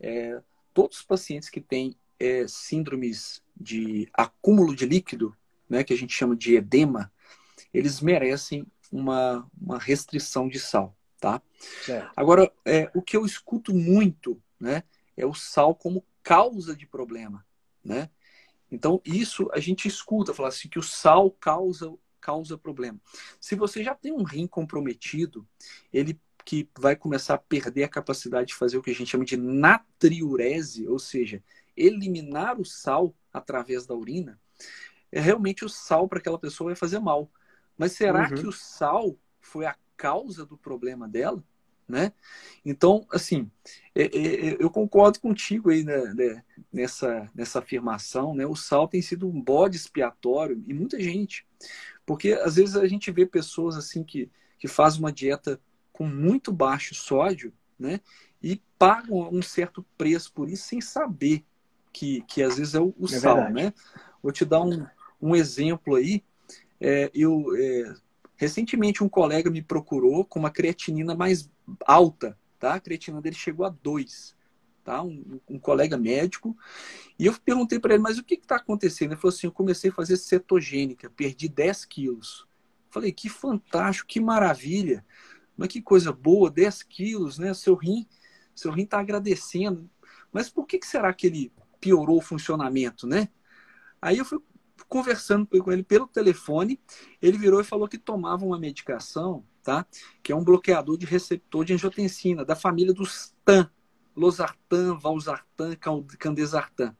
é, todos os pacientes que têm é, síndromes de acúmulo de líquido, né, que a gente chama de edema, eles merecem uma, uma restrição de sal, tá? Certo. Agora, é, o que eu escuto muito, né, é o sal como causa de problema, né? Então, isso a gente escuta, falar assim, que o sal causa, causa problema. Se você já tem um rim comprometido, ele que vai começar a perder a capacidade de fazer o que a gente chama de natriurese, ou seja, eliminar o sal através da urina, é realmente o sal para aquela pessoa vai fazer mal. Mas será uhum. que o sal foi a causa do problema dela? Né? Então, assim, é, é, é eu concordo contigo aí né, né, nessa, nessa afirmação, né? O sal tem sido um bode expiatório e muita gente, porque às vezes a gente vê pessoas assim que, que fazem uma dieta com muito baixo sódio, né? E pagam um certo preço por isso sem saber que, que às vezes é o, o é sal, verdade. né? Vou te dar um, um exemplo aí. É, eu é, recentemente um colega me procurou com uma creatinina mais alta, tá? A creatina dele chegou a 2, tá? Um, um, colega médico. E eu perguntei para ele, mas o que está acontecendo? Ele falou assim, eu comecei a fazer cetogênica, perdi 10 quilos. Falei, que fantástico, que maravilha. Mas que coisa boa, 10 quilos, né? Seu rim, seu rim está agradecendo. Mas por que, que será que ele piorou o funcionamento, né? Aí eu fui conversando com ele pelo telefone, ele virou e falou que tomava uma medicação, tá? Que é um bloqueador de receptor de angiotensina, da família dos TAN, losartan, valsartan, candesartan.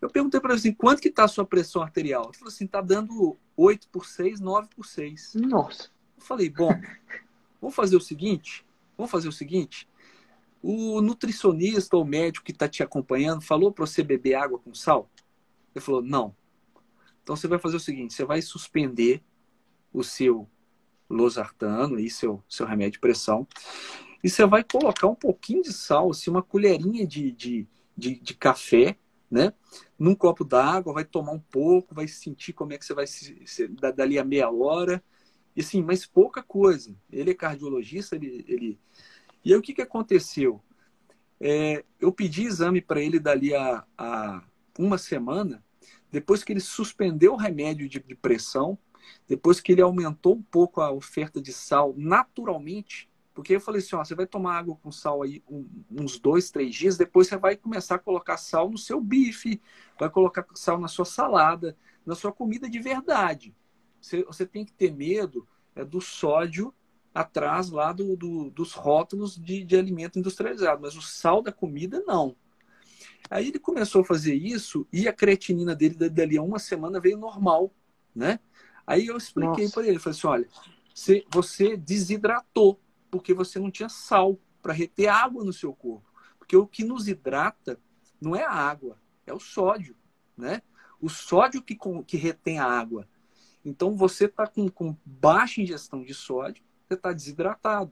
Eu perguntei para ele assim, quanto que está a sua pressão arterial? Ele falou assim, está dando 8 por 6, 9 por 6. Nossa. Eu falei, bom, Vamos fazer o seguinte? Vamos fazer o seguinte. O nutricionista ou médico que está te acompanhando falou para você beber água com sal? Ele falou, não. Então você vai fazer o seguinte: você vai suspender o seu losartano e seu, seu remédio de pressão. E você vai colocar um pouquinho de sal, assim, uma colherinha de, de, de, de café, né? Num copo d'água, vai tomar um pouco, vai sentir como é que você vai se, se dali a meia hora e sim, mas pouca coisa. Ele é cardiologista, ele. ele... E aí o que, que aconteceu? É, eu pedi exame para ele dali a, a, uma semana, depois que ele suspendeu o remédio de, de pressão, depois que ele aumentou um pouco a oferta de sal naturalmente, porque eu falei assim, ó, você vai tomar água com sal aí uns dois, três dias, depois você vai começar a colocar sal no seu bife, vai colocar sal na sua salada, na sua comida de verdade. Você, você tem que ter medo é, do sódio atrás lá do, do dos rótulos de, de alimento industrializado, mas o sal da comida não. Aí ele começou a fazer isso e a creatinina dele dali a uma semana veio normal, né? Aí eu expliquei para ele, falei assim, olha, você, você desidratou porque você não tinha sal para reter água no seu corpo, porque o que nos hidrata não é a água, é o sódio, né? O sódio que, que retém a água. Então você está com, com baixa ingestão de sódio, você está desidratado.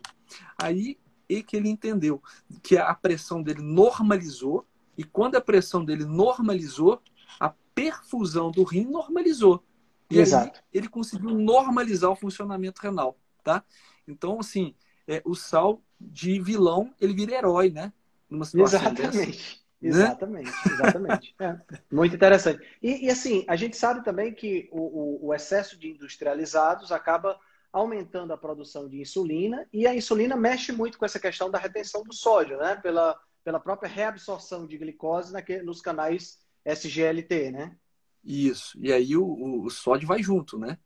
Aí é que ele entendeu que a pressão dele normalizou, e quando a pressão dele normalizou, a perfusão do rim normalizou. E Exato. aí ele conseguiu normalizar o funcionamento renal, tá? Então, assim, é, o sal de vilão, ele vira herói, né? Numa situação Exatamente. Dessa. Né? Exatamente, exatamente. é. Muito interessante. E, e, assim, a gente sabe também que o, o, o, excesso de industrializados acaba aumentando a produção de insulina e a insulina mexe muito com essa questão da retenção do sódio, né? Pela, pela própria reabsorção de glicose nos canais SGLT, né? Isso. E aí o, o sódio vai junto, né?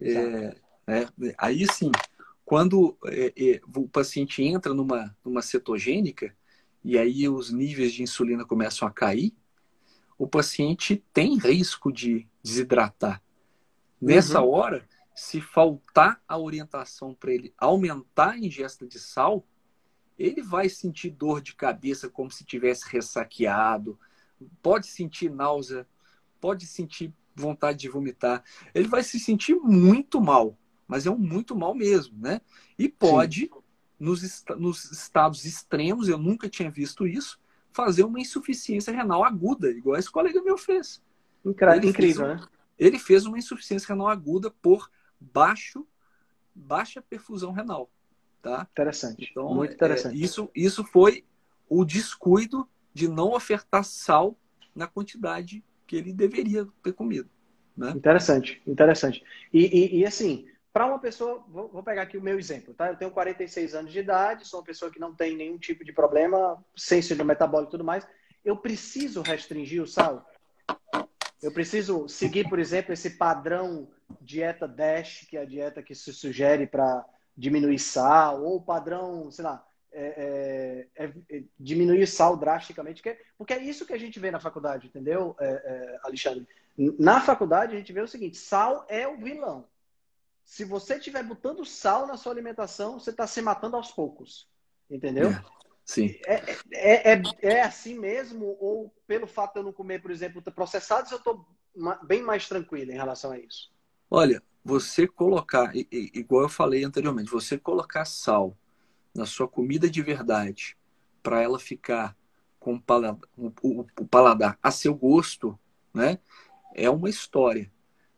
É, é, aí sim, quando é, é, o paciente entra numa, numa cetogênica, e aí os níveis de insulina começam a cair, o paciente tem risco de desidratar. Nessa uhum. hora, se faltar a orientação para ele aumentar a ingesta de sal, ele vai sentir dor de cabeça como se tivesse ressaqueado, pode sentir náusea, pode sentir vontade de vomitar. Ele vai se sentir muito mal, mas é um muito mal mesmo, né? E pode, nos, est nos estados extremos, eu nunca tinha visto isso, fazer uma insuficiência renal aguda, igual esse colega meu fez. Incrível, incrível né? Ele fez uma insuficiência renal aguda por baixo, baixa perfusão renal. Tá? Interessante. Então, Muito interessante. É, isso, isso foi o descuido de não ofertar sal na quantidade que ele deveria ter comido. Né? Interessante, interessante. E, e, e assim, para uma pessoa, vou, vou, pegar aqui o meu exemplo, tá? Eu tenho 46 anos de idade, sou uma pessoa que não tem nenhum tipo de problema, sensível metabólico e tudo mais. Eu preciso restringir o sal? Eu preciso seguir, por exemplo, esse padrão dieta DASH, que é a dieta que se sugere para diminuir sal, ou padrão, sei lá, é, é, é, diminuir sal drasticamente, porque é isso que a gente vê na faculdade, entendeu, é, é, Alexandre? Na faculdade a gente vê o seguinte: sal é o vilão. Se você estiver botando sal na sua alimentação, você está se matando aos poucos, entendeu? É, sim. É, é, é, assim mesmo? Ou pelo fato de eu não comer, por exemplo, processados, eu estou bem mais tranquilo em relação a isso? Olha, você colocar, igual eu falei anteriormente, você colocar sal na sua comida de verdade para ela ficar com o paladar, o paladar a seu gosto, né? É uma história.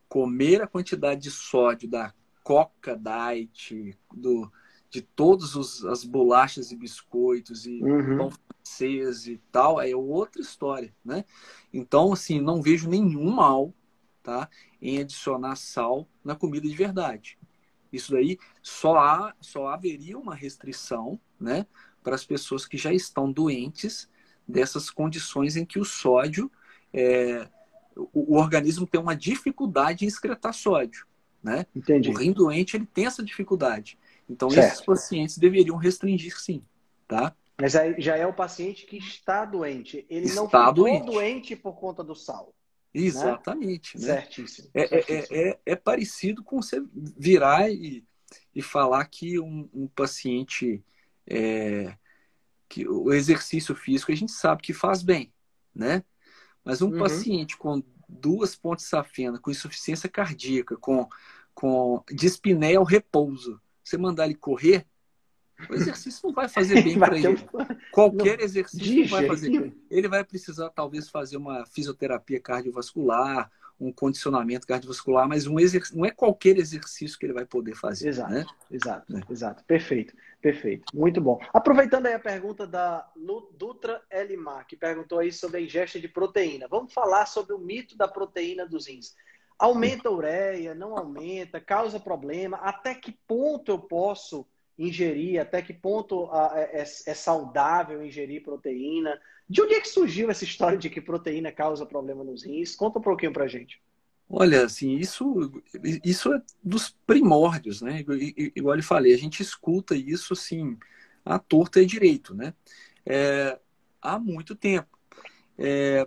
Comer a quantidade de sódio da Coca Diet, do, de todas as bolachas e biscoitos e uhum. pão francês e tal, é outra história, né? Então, assim, não vejo nenhum mal, tá? Em adicionar sal na comida de verdade. Isso daí só, há, só haveria uma restrição né, para as pessoas que já estão doentes dessas condições em que o sódio, é, o, o, organismo tem uma dificuldade em excretar sódio. Né? Entendi. O rim doente ele tem essa dificuldade. Então, certo. esses pacientes deveriam restringir sim. Tá? Mas aí já é o paciente que está doente. Ele está não ficou doente. doente por conta do sal. Exatamente. Né? Certíssimo. É, é, certíssimo. É, é, é, parecido com você virar e, e falar que um, um paciente é, que o exercício físico a gente sabe que faz bem, né? Mas um uhum. paciente com duas pontes safena, com insuficiência cardíaca, com, com dispneia ao repouso, você mandar ele correr, o exercício não vai fazer bem para ele. Qualquer não, exercício não vai fazer. Ele vai precisar, talvez, fazer uma fisioterapia cardiovascular, um condicionamento cardiovascular, mas um exerc... não é qualquer exercício que ele vai poder fazer. Exato, né? exato, é. exato. Perfeito, perfeito. Muito bom. Aproveitando aí a pergunta da Dutra Elimar, que perguntou aí sobre a ingesta de proteína. Vamos falar sobre o mito da proteína dos rins. Aumenta a ureia, não aumenta, causa problema? Até que ponto eu posso ingerir, até que ponto é, é, é, saudável ingerir proteína. De onde é que surgiu essa história de que proteína causa problema nos rins? Conta um pouquinho pra gente. Olha, assim, isso, isso é dos primórdios, né? Igual eu falei, a gente escuta isso, assim, à torta e direito, né? É, há muito tempo. É,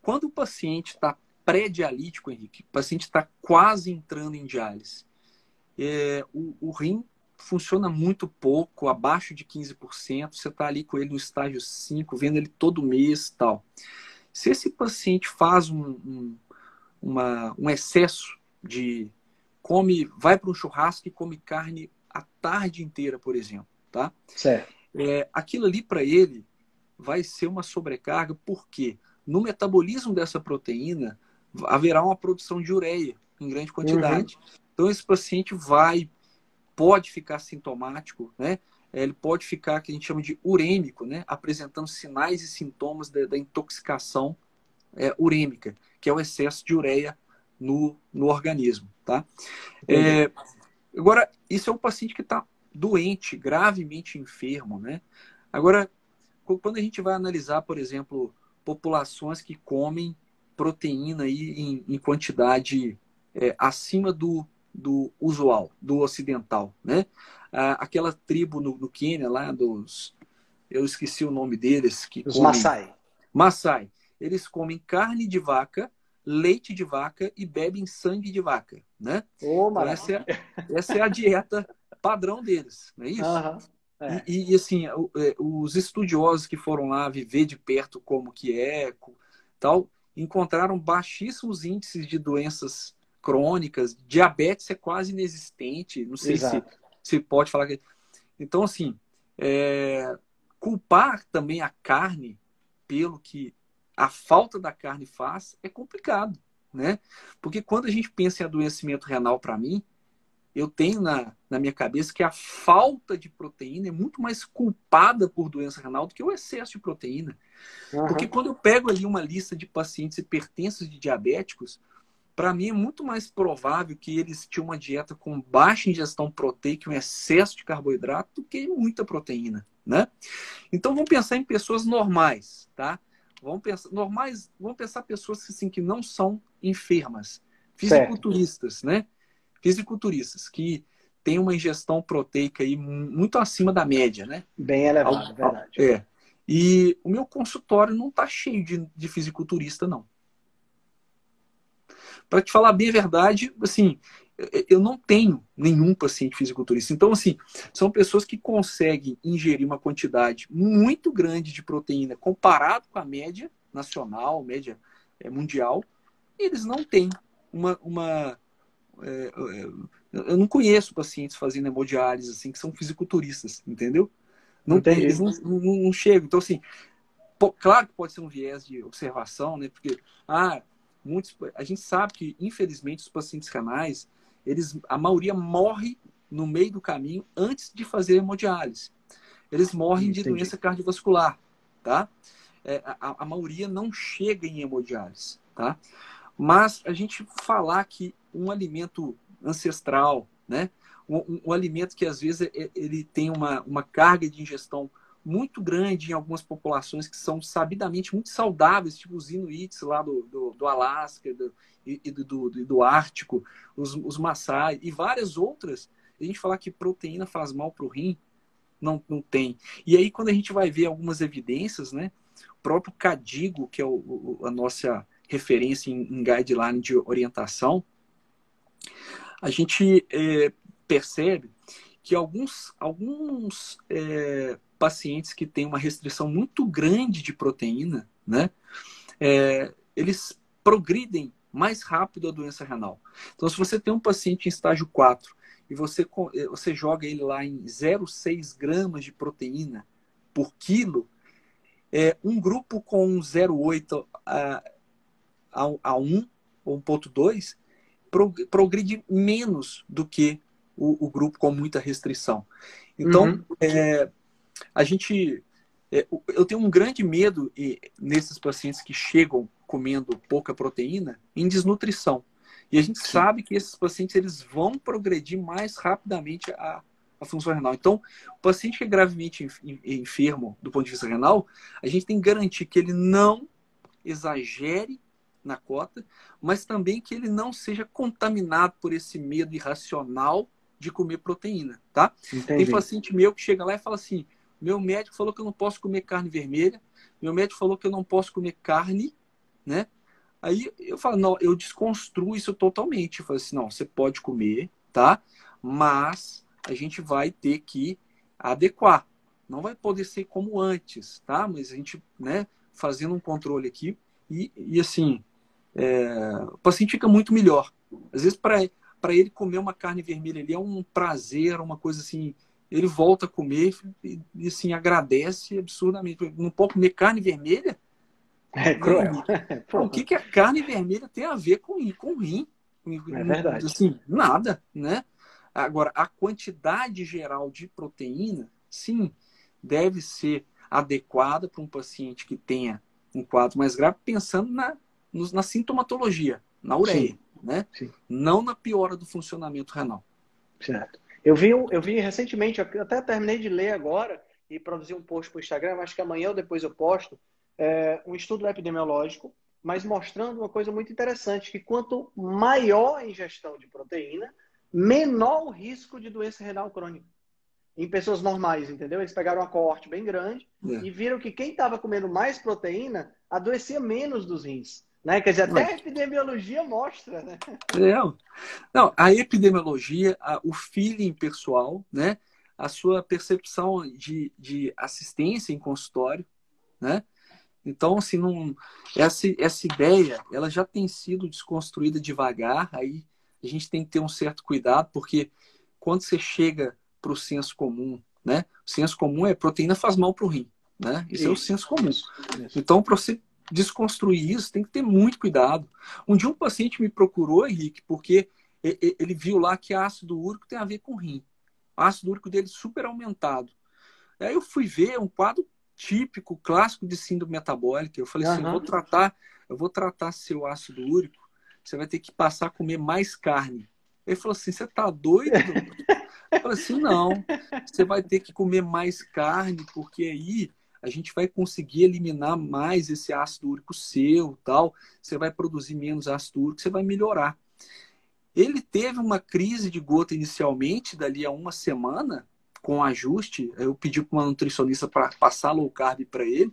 quando o paciente está pré-dialítico, Henrique, o paciente está quase entrando em diálise, é, o, o rim funciona muito pouco, abaixo de 15%, você está ali com ele no estágio 5, vendo ele todo mês tal. Se esse paciente faz um, um, uma, um excesso de come, vai para um churrasco e come carne a tarde inteira, por exemplo, tá? Certo. É, aquilo ali para ele vai ser uma sobrecarga, porque no metabolismo dessa proteína haverá uma produção de ureia em grande quantidade. Uhum. Então esse paciente vai pode ficar sintomático, né? Ele pode ficar, que a gente chama de urêmico, né? Apresentando sinais e sintomas da, da intoxicação é, urêmica, que é o excesso de ureia no, no organismo, tá? É, agora, isso é um paciente que está doente, gravemente enfermo, né? Agora, quando a gente vai analisar, por exemplo, populações que comem proteína aí em, em quantidade é, acima do do usual, do ocidental, né? Aquela tribo no, no Quênia lá dos, eu esqueci o nome deles, que os comem... Maasai. Maasai. Eles comem carne de vaca, leite de vaca e bebem sangue de vaca, né? Oh, então, essa, é, essa é a dieta padrão deles, não é isso? Uhum. É. E, e, assim, é, os estudiosos que foram lá viver de perto como que é, tal, encontraram baixíssimos índices de doenças crônicas, diabetes é quase inexistente, não sei se, se pode falar que... Então, assim, é, culpar também a carne pelo que a falta da carne faz é complicado, né? Porque quando a gente pensa em adoecimento renal para mim, eu tenho na, na minha cabeça que a falta de proteína é muito mais culpada por doença renal do que o excesso de proteína. Uhum. Porque quando eu pego ali uma lista de pacientes hipertensos e diabéticos, para mim é muito mais provável que eles tinham uma dieta com baixa ingestão proteica, um excesso de carboidrato, do que muita proteína, né? Então vamos pensar em pessoas normais, tá? Vamos pensar normais, vamos pensar pessoas assim que não são enfermas, fisiculturistas, certo. né? Fisiculturistas que têm uma ingestão proteica aí muito acima da média, né? Bem elevada, verdade. É. E o meu consultório não está cheio de, de fisiculturista, não. Para te falar bem a verdade, assim, eu não tenho nenhum paciente fisiculturista. Então, assim, são pessoas que conseguem ingerir uma quantidade muito grande de proteína comparado com a média nacional, média é, mundial, e eles não têm uma. uma é, é, eu não conheço pacientes fazendo hemodiálise assim, que são fisiculturistas, entendeu? Não tem, eles não, não, não chegam. Então, assim, claro que pode ser um viés de observação, né? Porque, ah, muitos, a gente sabe que, infelizmente, os pacientes renais, eles, a maioria morre no meio do caminho antes de fazer hemodiálise. Eles morrem Entendi. de doença cardiovascular, tá? É, a, a, maioria não chega em hemodiálise, tá? Mas a gente falar que um alimento ancestral, né? Um, um, um alimento que às vezes é, ele tem uma, uma carga de ingestão muito grande em algumas populações que são sabidamente muito saudáveis, tipo os Inuits lá do, do, do Alasca do, e, do, do, do, Ártico, os, os Maasai e várias outras. A gente falar que proteína faz mal para o rim, não, não tem. E aí, quando a gente vai ver algumas evidências, né? O próprio CADIGO, que é o, o, a nossa referência em, em, guideline de orientação, a gente é, percebe que alguns, alguns é, pacientes que têm uma restrição muito grande de proteína, né, é, eles progridem mais rápido a doença renal. Então, se você tem um paciente em estágio 4 e você, é, você joga ele lá em 0,6 gramas de proteína por quilo, é, um grupo com 0,8 a, a, a 1 ou 1,2 progride menos do que o, o, grupo com muita restrição. Então, uhum. é, a gente. É, eu tenho um grande medo e, nesses pacientes que chegam comendo pouca proteína em desnutrição. E a gente Sim. sabe que esses pacientes eles vão progredir mais rapidamente a, a função renal. Então, o paciente que é gravemente enfermo do ponto de vista renal, a gente tem que garantir que ele não exagere na cota, mas também que ele não seja contaminado por esse medo irracional de comer proteína, tá? Entendi. Tem paciente meu que chega lá e fala assim: meu médico falou que eu não posso comer carne vermelha. Meu médico falou que eu não posso comer carne, né? Aí eu falo, não, eu desconstruo isso totalmente. Eu falo assim, não, você pode comer, tá? Mas a gente vai ter que adequar. Não vai poder ser como antes, tá? Mas a gente, né, fazendo um controle aqui e, e assim, é, o paciente fica muito melhor. Às vezes, para ele comer uma carne vermelha ali é um prazer, uma coisa assim, ele volta a comer e, e assim, agradece absurdamente. Não pode comer carne vermelha? É cruel. o que, que a carne vermelha tem a ver com, com rim? É verdade. Assim, nada, né? Agora, a quantidade geral de proteína, sim, deve ser adequada para um paciente que tenha um quadro mais grave, pensando na, na sintomatologia, na ureia, sim. né? Sim. Não na piora do funcionamento renal. Certo. Eu vi, eu vi recentemente, até terminei de ler agora e produzi um post para o Instagram, acho que amanhã ou depois eu posto, é, um estudo epidemiológico, mas mostrando uma coisa muito interessante, que quanto maior a ingestão de proteína, menor o risco de doença renal crônica. Em pessoas normais, entendeu? Eles pegaram uma coorte bem grande é. e viram que quem estava comendo mais proteína adoecia menos dos rins. Né? Quer dizer, até a epidemiologia mostra, né? Não, não a epidemiologia, a, o feeling pessoal, né? a sua percepção de, de assistência em consultório, né? Então, assim, não, essa, essa ideia, ela já tem sido desconstruída devagar, aí a gente tem que ter um certo cuidado, porque quando você chega para o senso comum, né? O senso comum é proteína faz mal para o rim, né? Esse isso, é o senso comum. Isso, isso. Então, para você desconstruir isso, tem que ter muito cuidado. Um dia um paciente me procurou, Henrique, porque ele viu lá que ácido úrico tem a ver com rim. O ácido úrico dele super aumentado. Aí eu fui ver um quadro típico, clássico de síndrome metabólica. Eu falei uhum. assim, eu vou tratar, eu vou tratar seu ácido úrico, você vai ter que passar a comer mais carne. Ele falou assim, você tá doido? eu falei assim, não, você vai ter que comer mais carne, porque aí a gente vai conseguir eliminar mais esse ácido úrico seu, tal. Você vai produzir menos ácido úrico, você vai melhorar. Ele teve uma crise de gota inicialmente, dali a uma semana, com ajuste. Eu pedi para uma nutricionista para passar low carb para ele.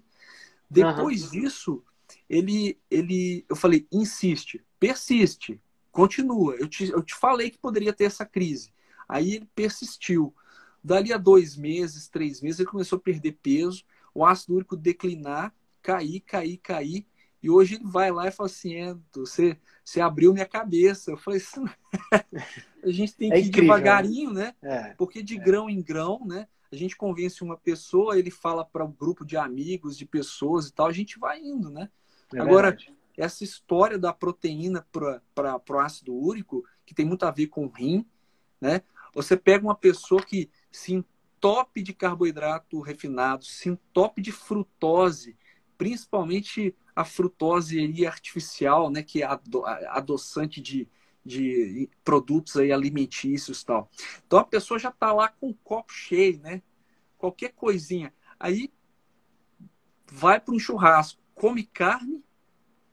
Depois uhum. disso, ele, ele, eu falei, insiste, persiste, continua. Eu te, eu te falei que poderia ter essa crise. Aí ele persistiu. Dali a dois meses, três meses, ele começou a perder peso o ácido úrico declinar, cair, cair, cair. E hoje ele vai lá e fala assim: é, você, você abriu minha cabeça. Eu falei assim: a gente tem é que é incrível, ir devagarinho, né? né? Porque de é. grão em grão, né? A gente convence uma pessoa, ele fala para um grupo de amigos, de pessoas e tal, a gente vai indo, né? É Agora, verdade. essa história da proteína para o ácido úrico, que tem muito a ver com o rim, né? Você pega uma pessoa que se entope de carboidrato refinado, se entope de frutose, principalmente a frutose artificial, né, que é adoçante de, de produtos aí alimentícios tal. Então a pessoa já está lá com o copo cheio, né? Qualquer coisinha. Aí vai para um churrasco, come carne,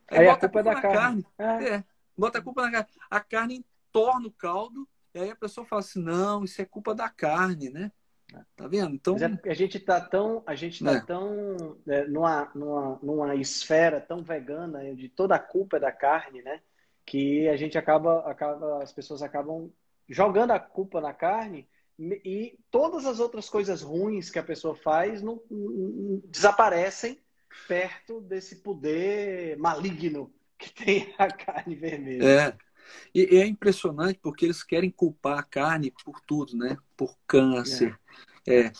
aí, aí bota a culpa, a culpa é da carne. carne. É. é. bota a culpa na carne. A carne entorna o caldo, e aí a pessoa fala assim, não, isso é culpa da carne, né? Tá vendo? Então é a gente tá tão a gente tá é. tão é, numa, numa, numa esfera tão vegana de toda a culpa é da carne, né? Que a gente acaba acaba as pessoas acabam jogando a culpa na carne e todas as outras coisas ruins que a pessoa faz não, não desaparecem perto desse poder maligno que tem a carne vermelha. É. E é impressionante porque eles querem culpar a carne por tudo, né? Por câncer. É. É,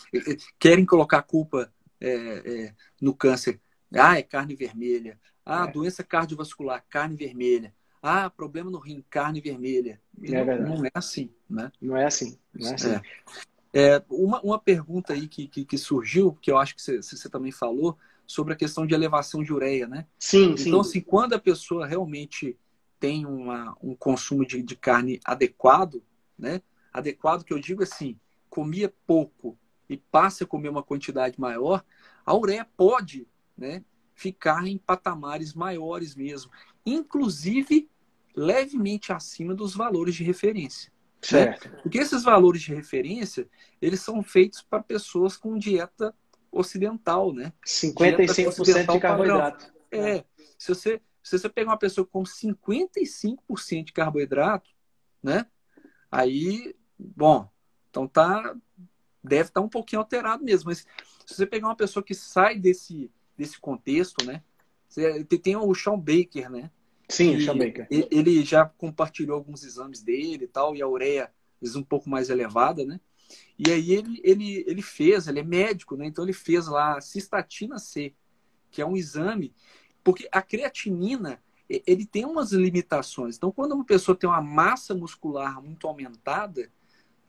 querem colocar a culpa é, é, no câncer. Ah, é carne vermelha. Ah, é. doença cardiovascular, carne vermelha. Ah, problema no rim, carne vermelha. É não, não, é assim, né? Não é assim. Não é assim. uma, uma pergunta aí que, que, que, surgiu, que eu acho que você, você também falou, sobre a questão de elevação de ureia, né? Sim, então, sim. Então, assim, quando a pessoa realmente tem uma, um consumo de, de carne adequado, né? Adequado que eu digo assim, comia pouco e passa a comer uma quantidade maior, a ureia pode, né, ficar em patamares maiores mesmo, inclusive levemente acima dos valores de referência. Né? Certo. Né? Porque esses valores de referência, eles são feitos para pessoas com dieta ocidental, né? 55% dieta de carboidrato. É. Se você se você pegar uma pessoa com 55% de carboidrato, né? Aí, bom, então tá deve estar tá um pouquinho alterado mesmo, mas se você pegar uma pessoa que sai desse desse contexto, né? Você, tem o Sean Baker, né? Sim, o Sean Baker. Ele já compartilhou alguns exames dele e tal, e a ureia um pouco mais elevada, né? E aí ele, ele, ele fez, ele é médico, né? Então ele fez lá cistatina C, que é um exame porque a creatinina, ele tem umas limitações. Então, quando uma pessoa tem uma massa muscular muito aumentada,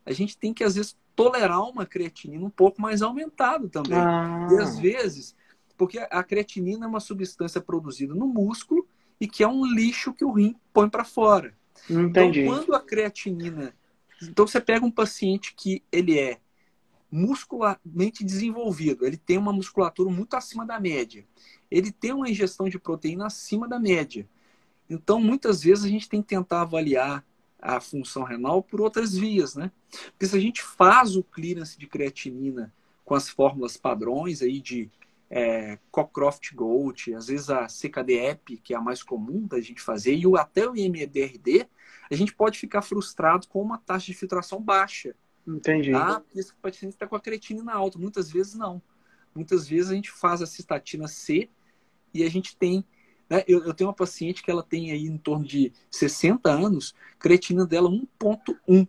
a gente tem que, às vezes, tolerar uma creatinina um pouco mais aumentada também. Ah. E, às vezes, porque a creatinina é uma substância produzida no músculo e que é um lixo que o rim põe para fora. Entendi. Então, quando a creatinina... Então, você pega um paciente que ele é muscularmente desenvolvido, ele tem uma musculatura muito acima da média ele tem uma ingestão de proteína acima da média. Então, muitas vezes a gente tem que tentar avaliar a função renal por outras vias, né? Porque se a gente faz o clearance de creatinina com as fórmulas padrões aí de é, Cockcroft Gold, às vezes a CKD-EP, que é a mais comum da gente fazer, e até o IMDRD, a gente pode ficar frustrado com uma taxa de filtração baixa. Entendi. Ah, esse paciente está com a creatinina alta. Muitas vezes não. Muitas vezes a gente faz a cistatina C e a gente tem. Né? Eu, eu, tenho uma paciente que ela tem aí em torno de 60 anos, creatina dela 1,1.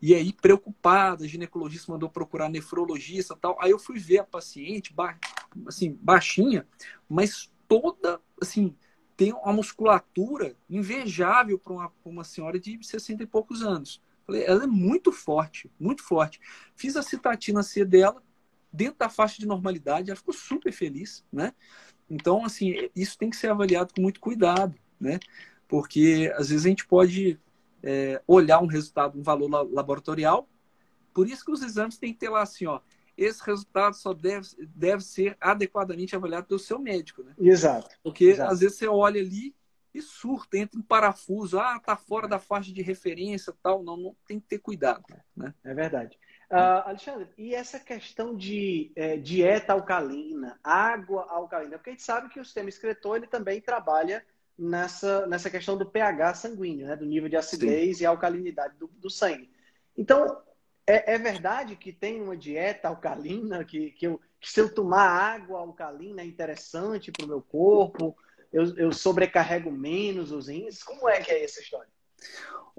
E aí, preocupada, a ginecologista mandou procurar nefrologista tal. Aí eu fui ver a paciente, ba assim, baixinha, mas toda, assim, tem uma musculatura invejável para uma, uma senhora de 60 e poucos anos. Ela é muito forte, muito forte. Fiz a citatina C dela, dentro da faixa de normalidade, ela ficou super feliz, né? Então, assim, isso tem que ser avaliado com muito cuidado, né? Porque às vezes a gente pode é, olhar um resultado, um valor laboratorial, por isso que os exames têm que ter lá assim, ó, esse resultado só deve, deve ser adequadamente avaliado pelo seu médico, né? Exato. Porque exato. às vezes você olha ali e surta, entra em parafuso, ah, tá fora da faixa de referência, tal, não, não tem que ter cuidado, né? É verdade. Uh, Alexandre, e essa questão de é, dieta alcalina, água alcalina? Porque a gente sabe que o sistema excretor ele também trabalha nessa, nessa questão do pH sanguíneo, né? do nível de acidez Sim. e alcalinidade do, do sangue. Então, é, é, verdade que tem uma dieta alcalina, que, que, eu, que se eu tomar água alcalina é interessante para o meu corpo, eu, eu sobrecarrego menos os rins? Como é que é essa história?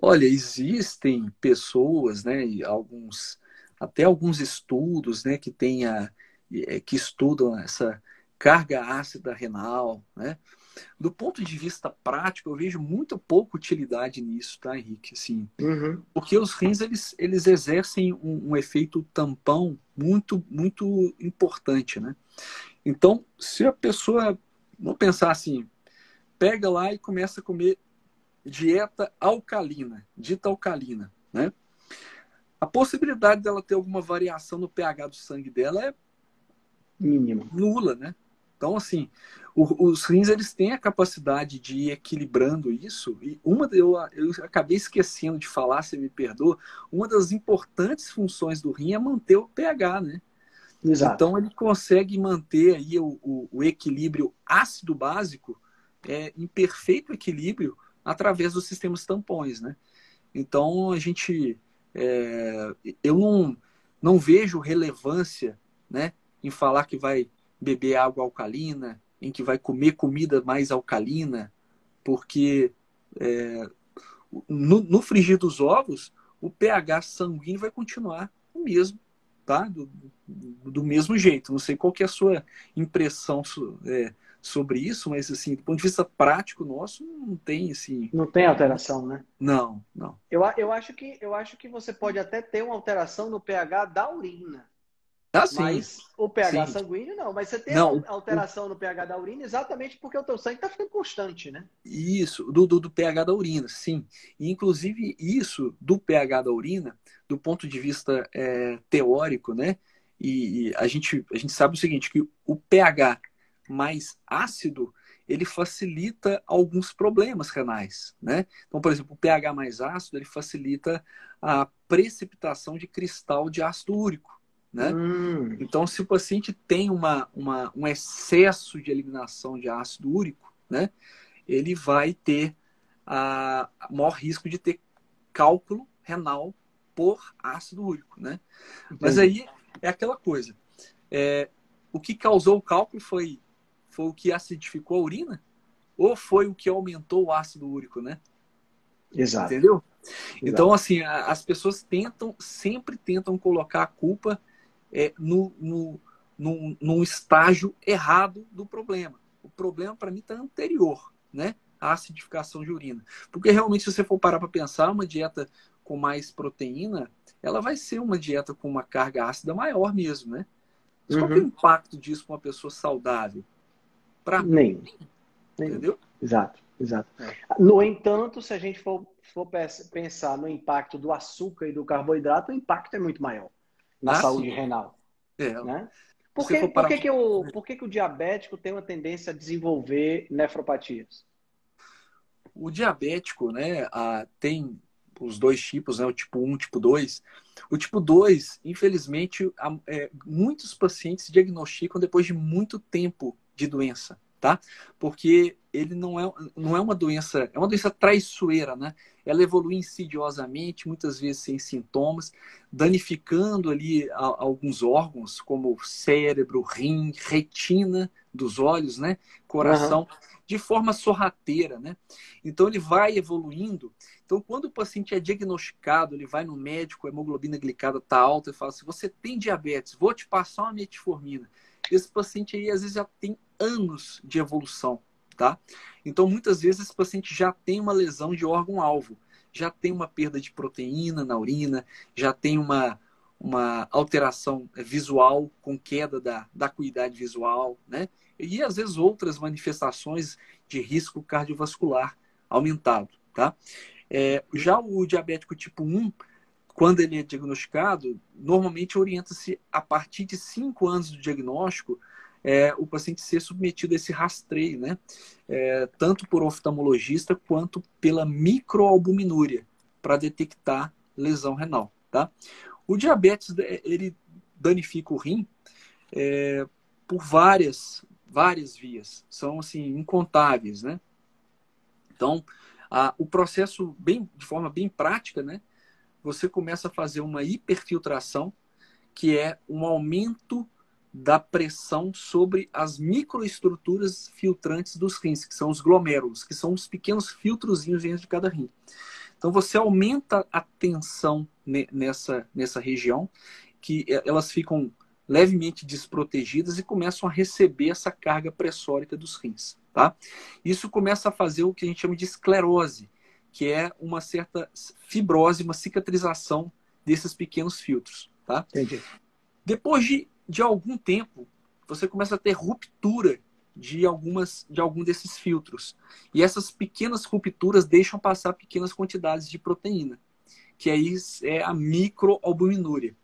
Olha, existem pessoas, né, alguns, até alguns estudos, né, que tenha, é, que estudam essa carga ácida renal, né? Do ponto de vista prático, eu vejo muito pouca utilidade nisso, tá, Henrique? Assim, uhum. Porque os rins, eles, eles exercem um, um, efeito tampão muito, muito importante, né? Então, se a pessoa, vamos pensar assim, pega lá e começa a comer dieta alcalina, dita alcalina, né? A possibilidade dela ter alguma variação no pH do sangue dela é mínima, nula, né? Então, assim, o, os rins eles têm a capacidade de ir equilibrando isso. E uma eu, eu acabei esquecendo de falar, se me perdoa, uma das importantes funções do rim é manter o pH, né? Exato. Então ele consegue manter aí o, o, o equilíbrio ácido básico é, em perfeito equilíbrio através dos sistemas tampões, né? Então a gente, é, eu não, não vejo relevância, né, em falar que vai beber água alcalina, em que vai comer comida mais alcalina, porque é, no, no, frigir dos ovos, o pH sanguíneo vai continuar o mesmo, tá? Do, do mesmo jeito. Não sei qual que é a sua impressão é, sobre isso, mas assim, do ponto de vista prático nosso, não tem assim. Não tem alteração, né? Não, não. Eu, eu, acho que, eu acho que você pode até ter uma alteração no pH da urina. Ah, sim. Mas o pH sim. sanguíneo não. Mas você tem não, alteração o... no pH da urina exatamente porque o teu sangue está ficando constante, né? Isso, do, do, do, pH da urina, sim. E, inclusive, isso do pH da urina, do ponto de vista é, teórico, né? E, e, a, gente, a gente sabe o seguinte, que o pH mais ácido, ele facilita alguns problemas renais, né? Então, por exemplo, o pH mais ácido, ele facilita a precipitação de cristal de ácido úrico. Né? Hum. Então, se o paciente tem uma, uma, um excesso de eliminação de ácido úrico, né, ele vai ter a, a maior risco de ter cálculo renal por ácido úrico. Né? Mas aí é aquela coisa. É, o que causou o cálculo foi, foi o que acidificou a urina? Ou foi o que aumentou o ácido úrico, né? Exato. Entendeu? Exato. Então, assim, as pessoas tentam, sempre tentam colocar a culpa é, no, no, no, num estágio errado do problema. O problema, para mim, está anterior, né? À acidificação de urina. Porque realmente, se você for parar para pensar, uma dieta com mais proteína, ela vai ser uma dieta com uma carga ácida maior mesmo, né? Mas uhum. qual é o uhum. impacto disso para uma pessoa saudável? Para Nem. Entendeu? Exato, exato. É. No entanto, se a gente for, for pensar no impacto do açúcar e do carboidrato, o impacto é muito maior na ah, saúde sim. renal. É. Né? Por, que, por, que, que, o, por que, que o diabético tem uma tendência a desenvolver nefropatias? O diabético, né, a, tem os dois tipos, né, o tipo 1 e o tipo 2. O tipo 2, infelizmente, a, é, muitos pacientes diagnosticam depois de muito tempo de doença. tá? Porque ele não é, não é uma doença, é uma doença traiçoeira, né? Ela evolui insidiosamente, muitas vezes sem sintomas, danificando ali a, alguns órgãos, como o cérebro, rim, retina dos olhos, né? Coração, uhum. de forma sorrateira, né? Então ele vai evoluindo. Então, quando o paciente é diagnosticado, ele vai no médico, a hemoglobina glicada está alta, e fala assim: você tem diabetes, vou te passar uma metformina. Esse paciente aí, às vezes, já tem anos de evolução, tá? Então, muitas vezes, esse paciente já tem uma lesão de órgão-alvo, já tem uma perda de proteína na urina, já tem uma, uma alteração visual com queda da, da acuidade visual, né? E, às vezes, outras manifestações de risco cardiovascular aumentado, tá? É, já o diabético tipo 1, quando ele é diagnosticado, normalmente orienta-se a partir de 5 anos do diagnóstico é, o paciente ser submetido a esse rastreio, né? É, tanto por oftalmologista quanto pela microalbuminúria, para detectar lesão renal, tá? O diabetes, é, ele danifica o rim é, por várias, várias vias, são, assim, incontáveis, né? Então, a, o processo, bem, de forma bem prática, né? Você começa a fazer uma hiperfiltração, que é um aumento da pressão sobre as microestruturas filtrantes dos rins, que são os glomérulos, que são os pequenos filtrozinhos dentro de cada rim. Então você aumenta a tensão nessa, nessa região, que elas ficam levemente desprotegidas e começam a receber essa carga pressórica dos rins. Tá? Isso começa a fazer o que a gente chama de esclerose, que é uma certa fibrose, uma cicatrização desses pequenos filtros. Tá? Entendi. Depois de de algum tempo, você começa a ter ruptura de algumas de algum desses filtros. E essas pequenas rupturas deixam passar pequenas quantidades de proteína, que aí é a microalbuminúria.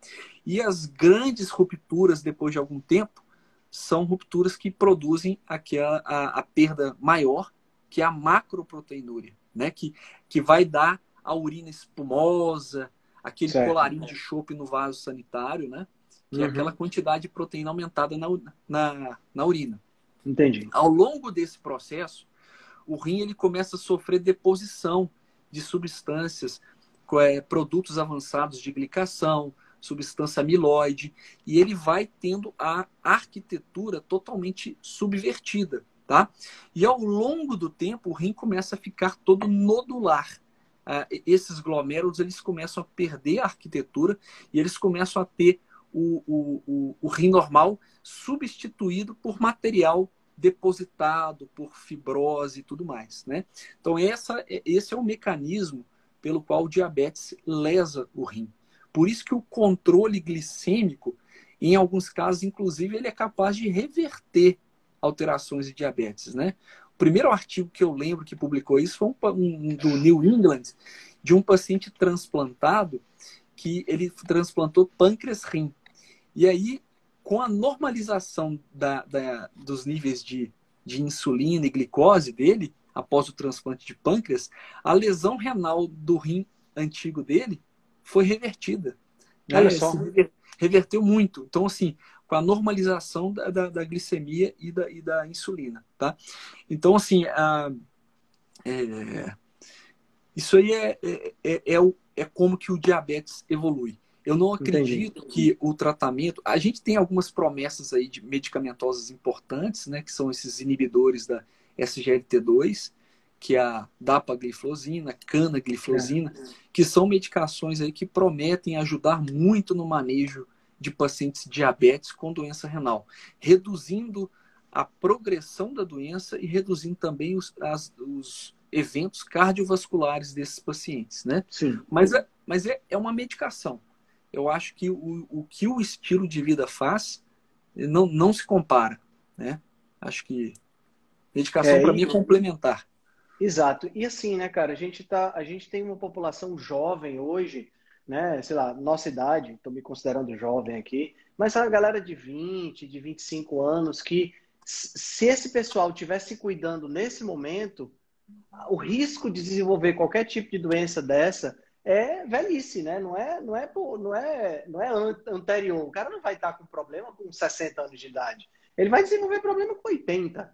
E as grandes rupturas depois de algum tempo são rupturas que produzem aquela a, a perda maior, que é a macroproteinúria, né? Que que vai dar a urina espumosa, aquele certo. colarinho de chope no vaso sanitário, né? Que uhum. é aquela quantidade de proteína aumentada na, na, na urina. Entendi. Ao longo desse processo, o rim ele começa a sofrer deposição de substâncias, é, produtos avançados de glicação, substância amiloide, e ele vai tendo a arquitetura totalmente subvertida, tá? E ao longo do tempo, o rim começa a ficar todo nodular. Ah, esses glomérulos eles começam a perder a arquitetura e eles começam a ter o, o, o, o rim normal substituído por material depositado, por fibrose e tudo mais. Né? Então, essa, esse é o mecanismo pelo qual o diabetes lesa o rim. Por isso que o controle glicêmico, em alguns casos, inclusive, ele é capaz de reverter alterações de diabetes. Né? O primeiro artigo que eu lembro que publicou isso foi um, um do New England, de um paciente transplantado que ele transplantou pâncreas-rim. E aí, com a normalização da, da, dos níveis de, de insulina e glicose dele, após o transplante de pâncreas, a lesão renal do rim antigo dele foi revertida. Né? Olha só. Reverteu muito. Então, assim, com a normalização da, da, da glicemia e da, e da insulina, tá? Então, assim, a, é, isso aí é, é, é, é, é como que o diabetes evolui. Eu não acredito Entendi. que o tratamento. A gente tem algumas promessas aí de medicamentosas importantes, né? Que são esses inibidores da SGLT2, que é a dapagliflozina, canagliflozina, é. que são medicações aí que prometem ajudar muito no manejo de pacientes diabetes com doença renal, reduzindo a progressão da doença e reduzindo também os, as, os eventos cardiovasculares desses pacientes, né? Sim. Mas, é, mas é, é uma medicação eu acho que o, o que o estilo de vida faz não, não se compara, né? Acho que dedicação é, para mim é complementar. Exato. E assim, né, cara, a gente tá, a gente tem uma população jovem hoje, né, sei lá, nossa idade, estou me considerando jovem aqui, mas a galera de 20, de 25 anos que se esse pessoal tivesse cuidando nesse momento, o risco de desenvolver qualquer tipo de doença dessa é velhice, né? Não é, não é, não é, não é anterior. O cara não vai estar com problema com 60 anos de idade. Ele vai desenvolver problema com 80.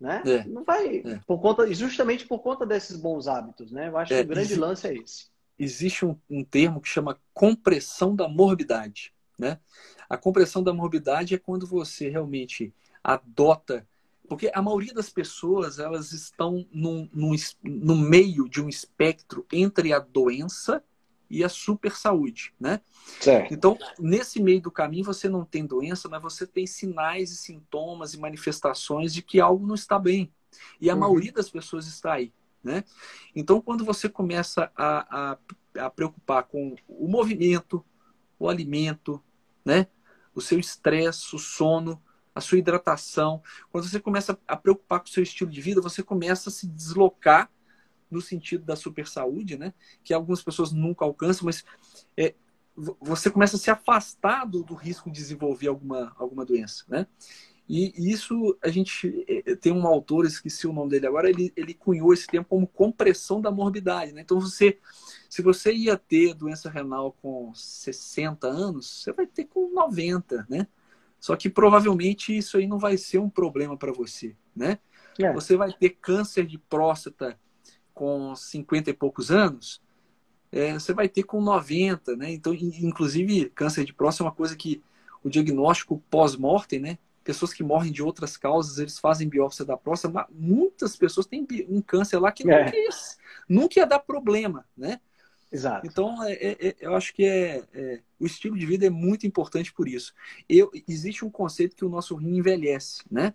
né? É. Não vai é. por conta justamente por conta desses bons hábitos, né? Eu acho é, que o grande lance é esse. Existe um, um termo que chama compressão da morbidade, né? A compressão da morbidade é quando você realmente adota porque a maioria das pessoas elas estão num, num, no meio de um espectro entre a doença e a super saúde, né? Certo. Então, nesse meio do caminho, você não tem doença, mas você tem sinais e sintomas e manifestações de que algo não está bem. E a uhum. maioria das pessoas está aí, né? Então, quando você começa a, a, a preocupar com o movimento, o alimento, né? O seu estresse, o sono, a sua hidratação, quando você começa a preocupar com o seu estilo de vida, você começa a se deslocar no sentido da super saúde, né? Que algumas pessoas nunca alcançam, mas é, você começa a se afastar do, do, risco de desenvolver alguma, alguma doença, né? E, isso a gente é, tem um autor, esqueci o nome dele agora, ele, ele cunhou esse termo como compressão da morbidade, né? Então você, se você ia ter doença renal com 60 anos, você vai ter com 90, né? Só que provavelmente isso aí não vai ser um problema para você, né? É. Você vai ter câncer de próstata com 50 e poucos anos, é, você vai ter com 90, né? Então, inclusive, câncer de próstata é uma coisa que o diagnóstico pós-mortem, né? Pessoas que morrem de outras causas, eles fazem biópsia da próstata, mas muitas pessoas têm um câncer lá que é. nunca, ia, nunca ia dar problema, né? Exato. Então, é, é, é, eu acho que é, é, o estilo de vida é muito importante por isso. Eu, existe um conceito que o nosso rim envelhece, né?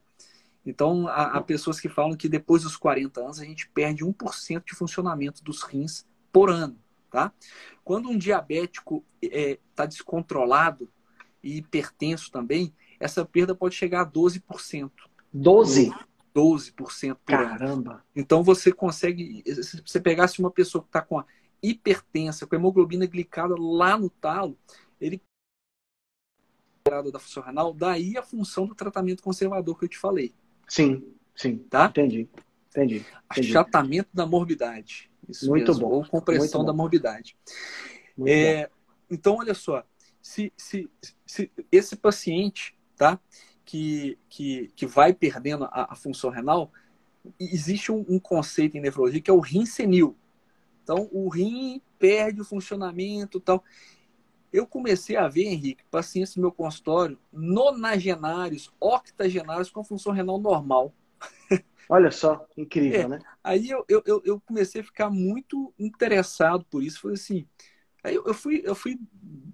Então, há, há, pessoas que falam que depois dos 40 anos a gente perde 1% de funcionamento dos rins por ano, tá? Quando um diabético está é, descontrolado e hipertenso também, essa perda pode chegar a 12%. 12? 12% por Caramba! Ano. Então, você consegue... Se você pegasse uma pessoa que está com a hipertensa, com a hemoglobina glicada lá no talo, ele da função renal, daí a função do tratamento conservador que eu te falei. Sim, sim. Tá? Entendi. Entendi. entendi. Achatamento da morbidade. Isso Muito mesmo. bom. Ou compressão da morbidade. É, então, olha só. Se, se, se esse paciente, tá? Que, que, que vai perdendo a, a função renal, existe um, um, conceito em nefrologia que é o rim senil. Então, o rim perde o funcionamento tal eu comecei a ver, Henrique, pacientes no meu consultório nonagenários, octogenários com função renal normal. Olha só, incrível, é, né? Aí eu, eu, eu comecei a ficar muito interessado por isso. Foi assim. Aí eu fui, eu fui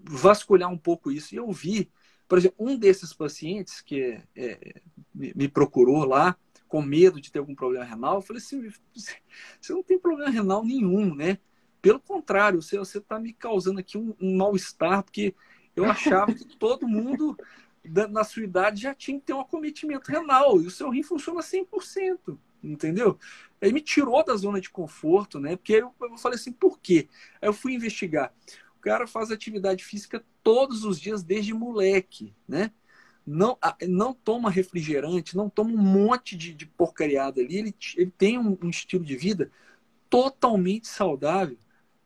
vasculhar um pouco isso e eu vi, por exemplo, um desses pacientes que é, me procurou lá com medo de ter algum problema renal. Eu falei assim: você não tem problema renal nenhum, né? Pelo contrário, você está me causando aqui um, um mal-estar, porque eu achava que todo mundo da, na sua idade já tinha que ter um acometimento renal e o seu rim funciona 100%, entendeu? Aí me tirou da zona de conforto, né? Porque eu, eu falei assim, por quê? Aí eu fui investigar. O cara faz atividade física todos os dias desde moleque, né? Não, não toma refrigerante, não toma um monte de, de porcariada ali. Ele, ele tem um, um estilo de vida totalmente saudável.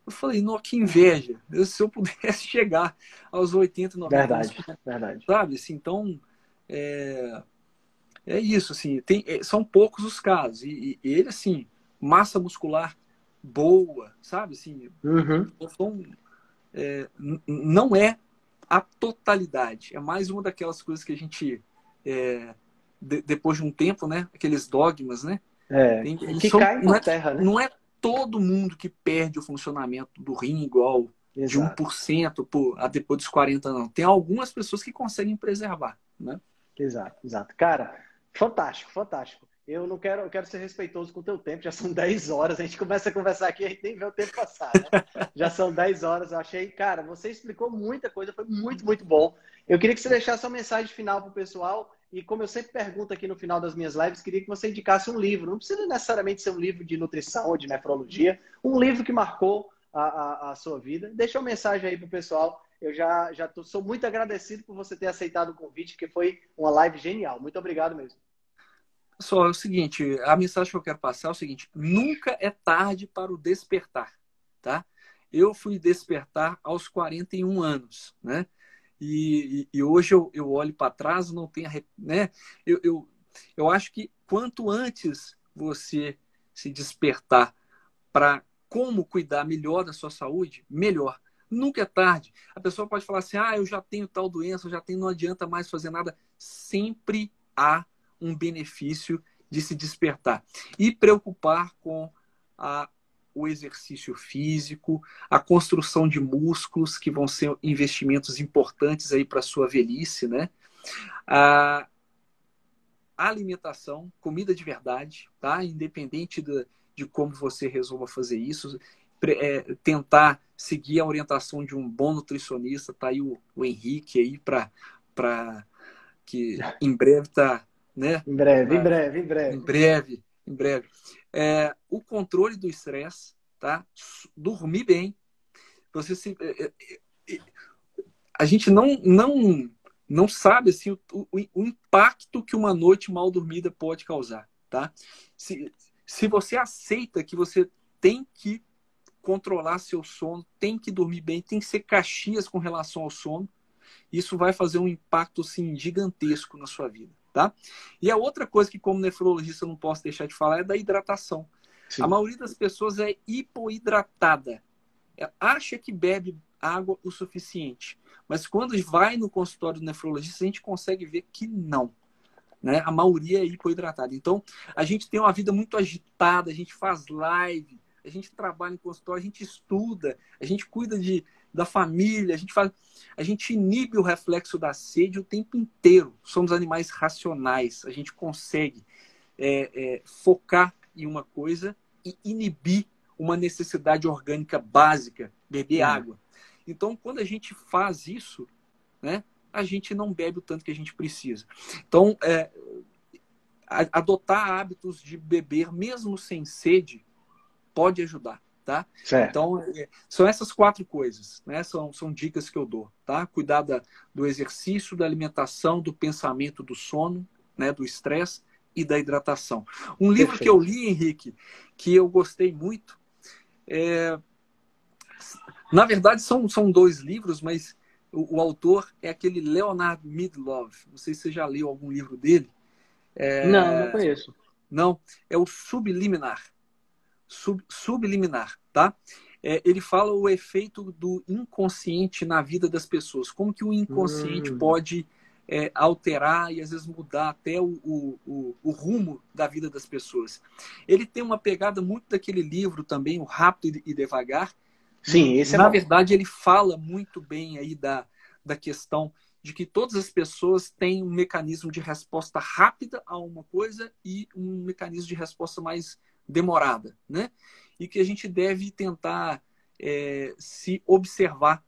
Eu falei, não, que inveja. Eu, se eu pudesse chegar aos 80, 90 verdade, anos. Verdade, Sabe? Assim, então, é, é isso. Assim, tem, é, são poucos os casos. E, e, ele, assim, massa muscular boa, sabe? Assim, uhum. então, é, não é a totalidade. É mais uma daquelas coisas que a gente, é, de, depois de um tempo, né? Aqueles dogmas, né? É, tem, que são, cai na é terra, né? Não é todo mundo que perde o funcionamento do rim igual Exato. de 1% por, a depois dos 40 não. Tem algumas pessoas que conseguem preservar, né? Exato, exato. Cara, fantástico, fantástico. Eu não quero, eu quero ser respeitoso com o teu tempo, já são 10 horas, a gente começa a conversar aqui, a gente nem vê o tempo passar, né? Já são 10 horas, eu achei, cara, você explicou muita coisa, foi muito, muito bom. Eu queria que você deixasse uma mensagem final pro pessoal e como eu sempre pergunto aqui no final das minhas lives, queria que você indicasse um livro. Não precisa necessariamente ser um livro de nutrição ou de nefrologia, um livro que marcou a, a, a sua vida. Deixa uma mensagem aí pro pessoal. Eu já, já tô, sou muito agradecido por você ter aceitado o convite, que foi uma live genial. Muito obrigado mesmo. Pessoal, é o seguinte, a mensagem que eu quero passar é o seguinte: nunca é tarde para o despertar, tá? Eu fui despertar aos 41 anos, né? E, e, e hoje eu, eu olho para trás, não tenho, né? Eu, eu, eu acho que quanto antes você se despertar para como cuidar melhor da sua saúde, melhor. Nunca é tarde. A pessoa pode falar assim: ah, eu já tenho tal doença, eu já tenho, não adianta mais fazer nada. Sempre há um benefício de se despertar. E preocupar com a, o exercício físico, a construção de músculos, que vão ser investimentos importantes aí para a sua velhice, né? A alimentação, comida de verdade, tá? Independente de, como você resolva fazer isso, é, tentar seguir a orientação de um bom nutricionista, tá aí o, o Henrique aí para que em breve tá, né? Em breve, em breve, em breve. Em breve, em breve. É, o controle do estresse, tá? Dormir bem. Você se, é, é, é a gente não não não sabe assim o, o, o, impacto que uma noite mal dormida pode causar, tá? Se, se você aceita que você tem que controlar seu sono, tem que dormir bem, tem que ser caxias com relação ao sono, isso vai fazer um impacto assim, gigantesco na sua vida. Tá? E a outra coisa que, como nefrologista, eu não posso deixar de falar é da hidratação. Sim. A maioria das pessoas é hipoidratada. É, acha que bebe água o suficiente. Mas quando vai no consultório do nefrologista, a gente consegue ver que não. Né? A maioria é hipoidratada. Então, a gente tem uma vida muito agitada, a gente faz live, a gente trabalha em consultório, a gente estuda, a gente cuida de, da família, a gente faz, a gente inibe o reflexo da sede o tempo inteiro. Somos animais racionais, a gente consegue é, é, focar em uma coisa e inibir uma necessidade orgânica básica, beber hum. água. Então, quando a gente faz isso, né, a gente não bebe o tanto que a gente precisa. Então, é, adotar hábitos de beber mesmo sem sede pode ajudar, tá? Certo. Então, é, são essas quatro coisas, né? São, são dicas que eu dou, tá? Cuidar da, do exercício, da alimentação, do pensamento, do sono, né? Do estresse e da hidratação. Um livro Perfeito. que eu li, Henrique, que eu gostei muito, é... na verdade são, são dois livros, mas o, o autor é aquele Leonard Midlove. Não sei se você já leu algum livro dele. É... Não, não conheço. Não, é o Subliminar sub, subliminar, tá? É, ele fala o efeito do inconsciente na vida das pessoas. Como que o inconsciente hum. pode é, alterar e às vezes mudar até o, o, o, o, rumo da vida das pessoas. Ele tem uma pegada muito daquele livro também, o Rápido e Devagar. Sim, esse é Na verdade, ele fala muito bem aí da, da questão de que todas as pessoas têm um mecanismo de resposta rápida a uma coisa e um mecanismo de resposta mais demorada, né? E que a gente deve tentar é, se observar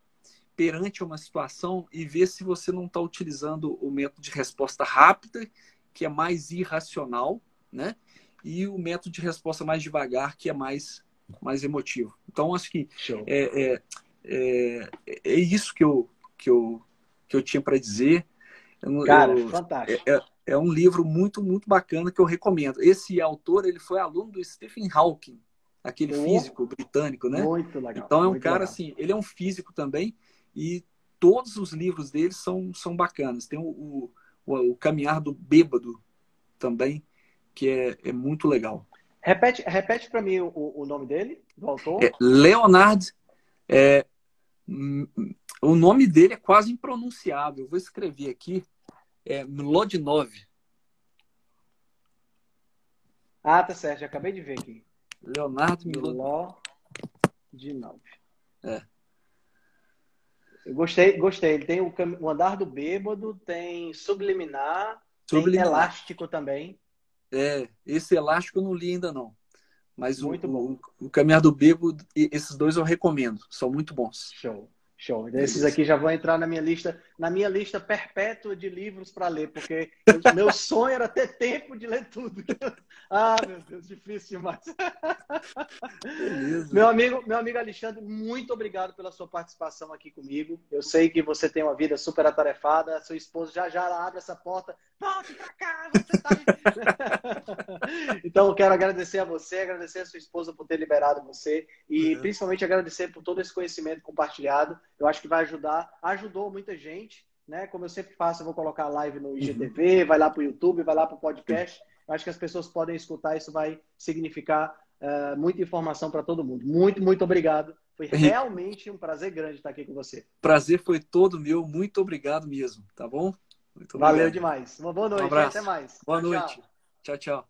perante uma situação e ver se você não está utilizando o método de resposta rápida, que é mais irracional, né? E o método de resposta mais devagar, que é mais, mais emotivo. Então, acho que é, é, é, é, isso que eu, que eu, que eu tinha para dizer. Cara, eu, fantástico. É, é um livro muito, muito bacana que eu recomendo. Esse autor, ele foi aluno do Stephen Hawking, aquele oh, físico britânico, né? Muito legal. Então é um cara legal. assim, ele é um físico também e todos os livros dele são, são bacanas. Tem o, o, o Caminhar do Bêbado também, que é, é muito legal. Repete, repete para mim o, o nome dele, do autor. É Leonard. É, o nome dele é quase impronunciável. Eu vou escrever aqui é Mlodinov. Ah, tá certo, já acabei de ver aqui. Leonardo Mlodinov. É. Eu gostei, gostei. Ele tem o, o andar do bêbado, tem subliminar, subliminar, tem elástico também. É, esse elástico eu não li ainda não. Mas muito o, bom. O, o caminhar do bêbado, esses dois eu recomendo. São muito bons. Show. Show. Esses aqui já vão entrar na minha lista, na minha lista perpétua de livros para ler, porque eu, meu sonho era ter tempo de ler tudo. ah, meu Deus, difícil demais. Beleza. Meu amigo, meu amigo Alexandre, muito obrigado pela sua participação aqui comigo. Eu sei que você tem uma vida super atarefada, seu esposo já já abre essa porta, volte para cá, você tá... então, eu quero agradecer a você, agradecer a sua esposa por ter liberado você e uhum. principalmente agradecer por todo esse conhecimento compartilhado. Eu acho que vai ajudar, ajudou muita gente, né? Como eu sempre faço, eu vou colocar a live no IGTV, uhum. vai lá para o YouTube, vai lá para o podcast. acho que as pessoas podem escutar, isso vai significar uh, muita informação para todo mundo. Muito, muito obrigado. Foi realmente um prazer grande estar aqui com você. Prazer foi todo meu. Muito obrigado mesmo, tá bom? Valeu demais. Uma boa noite. Um. Até mais. Boa tchau, noite. tchau. tchau.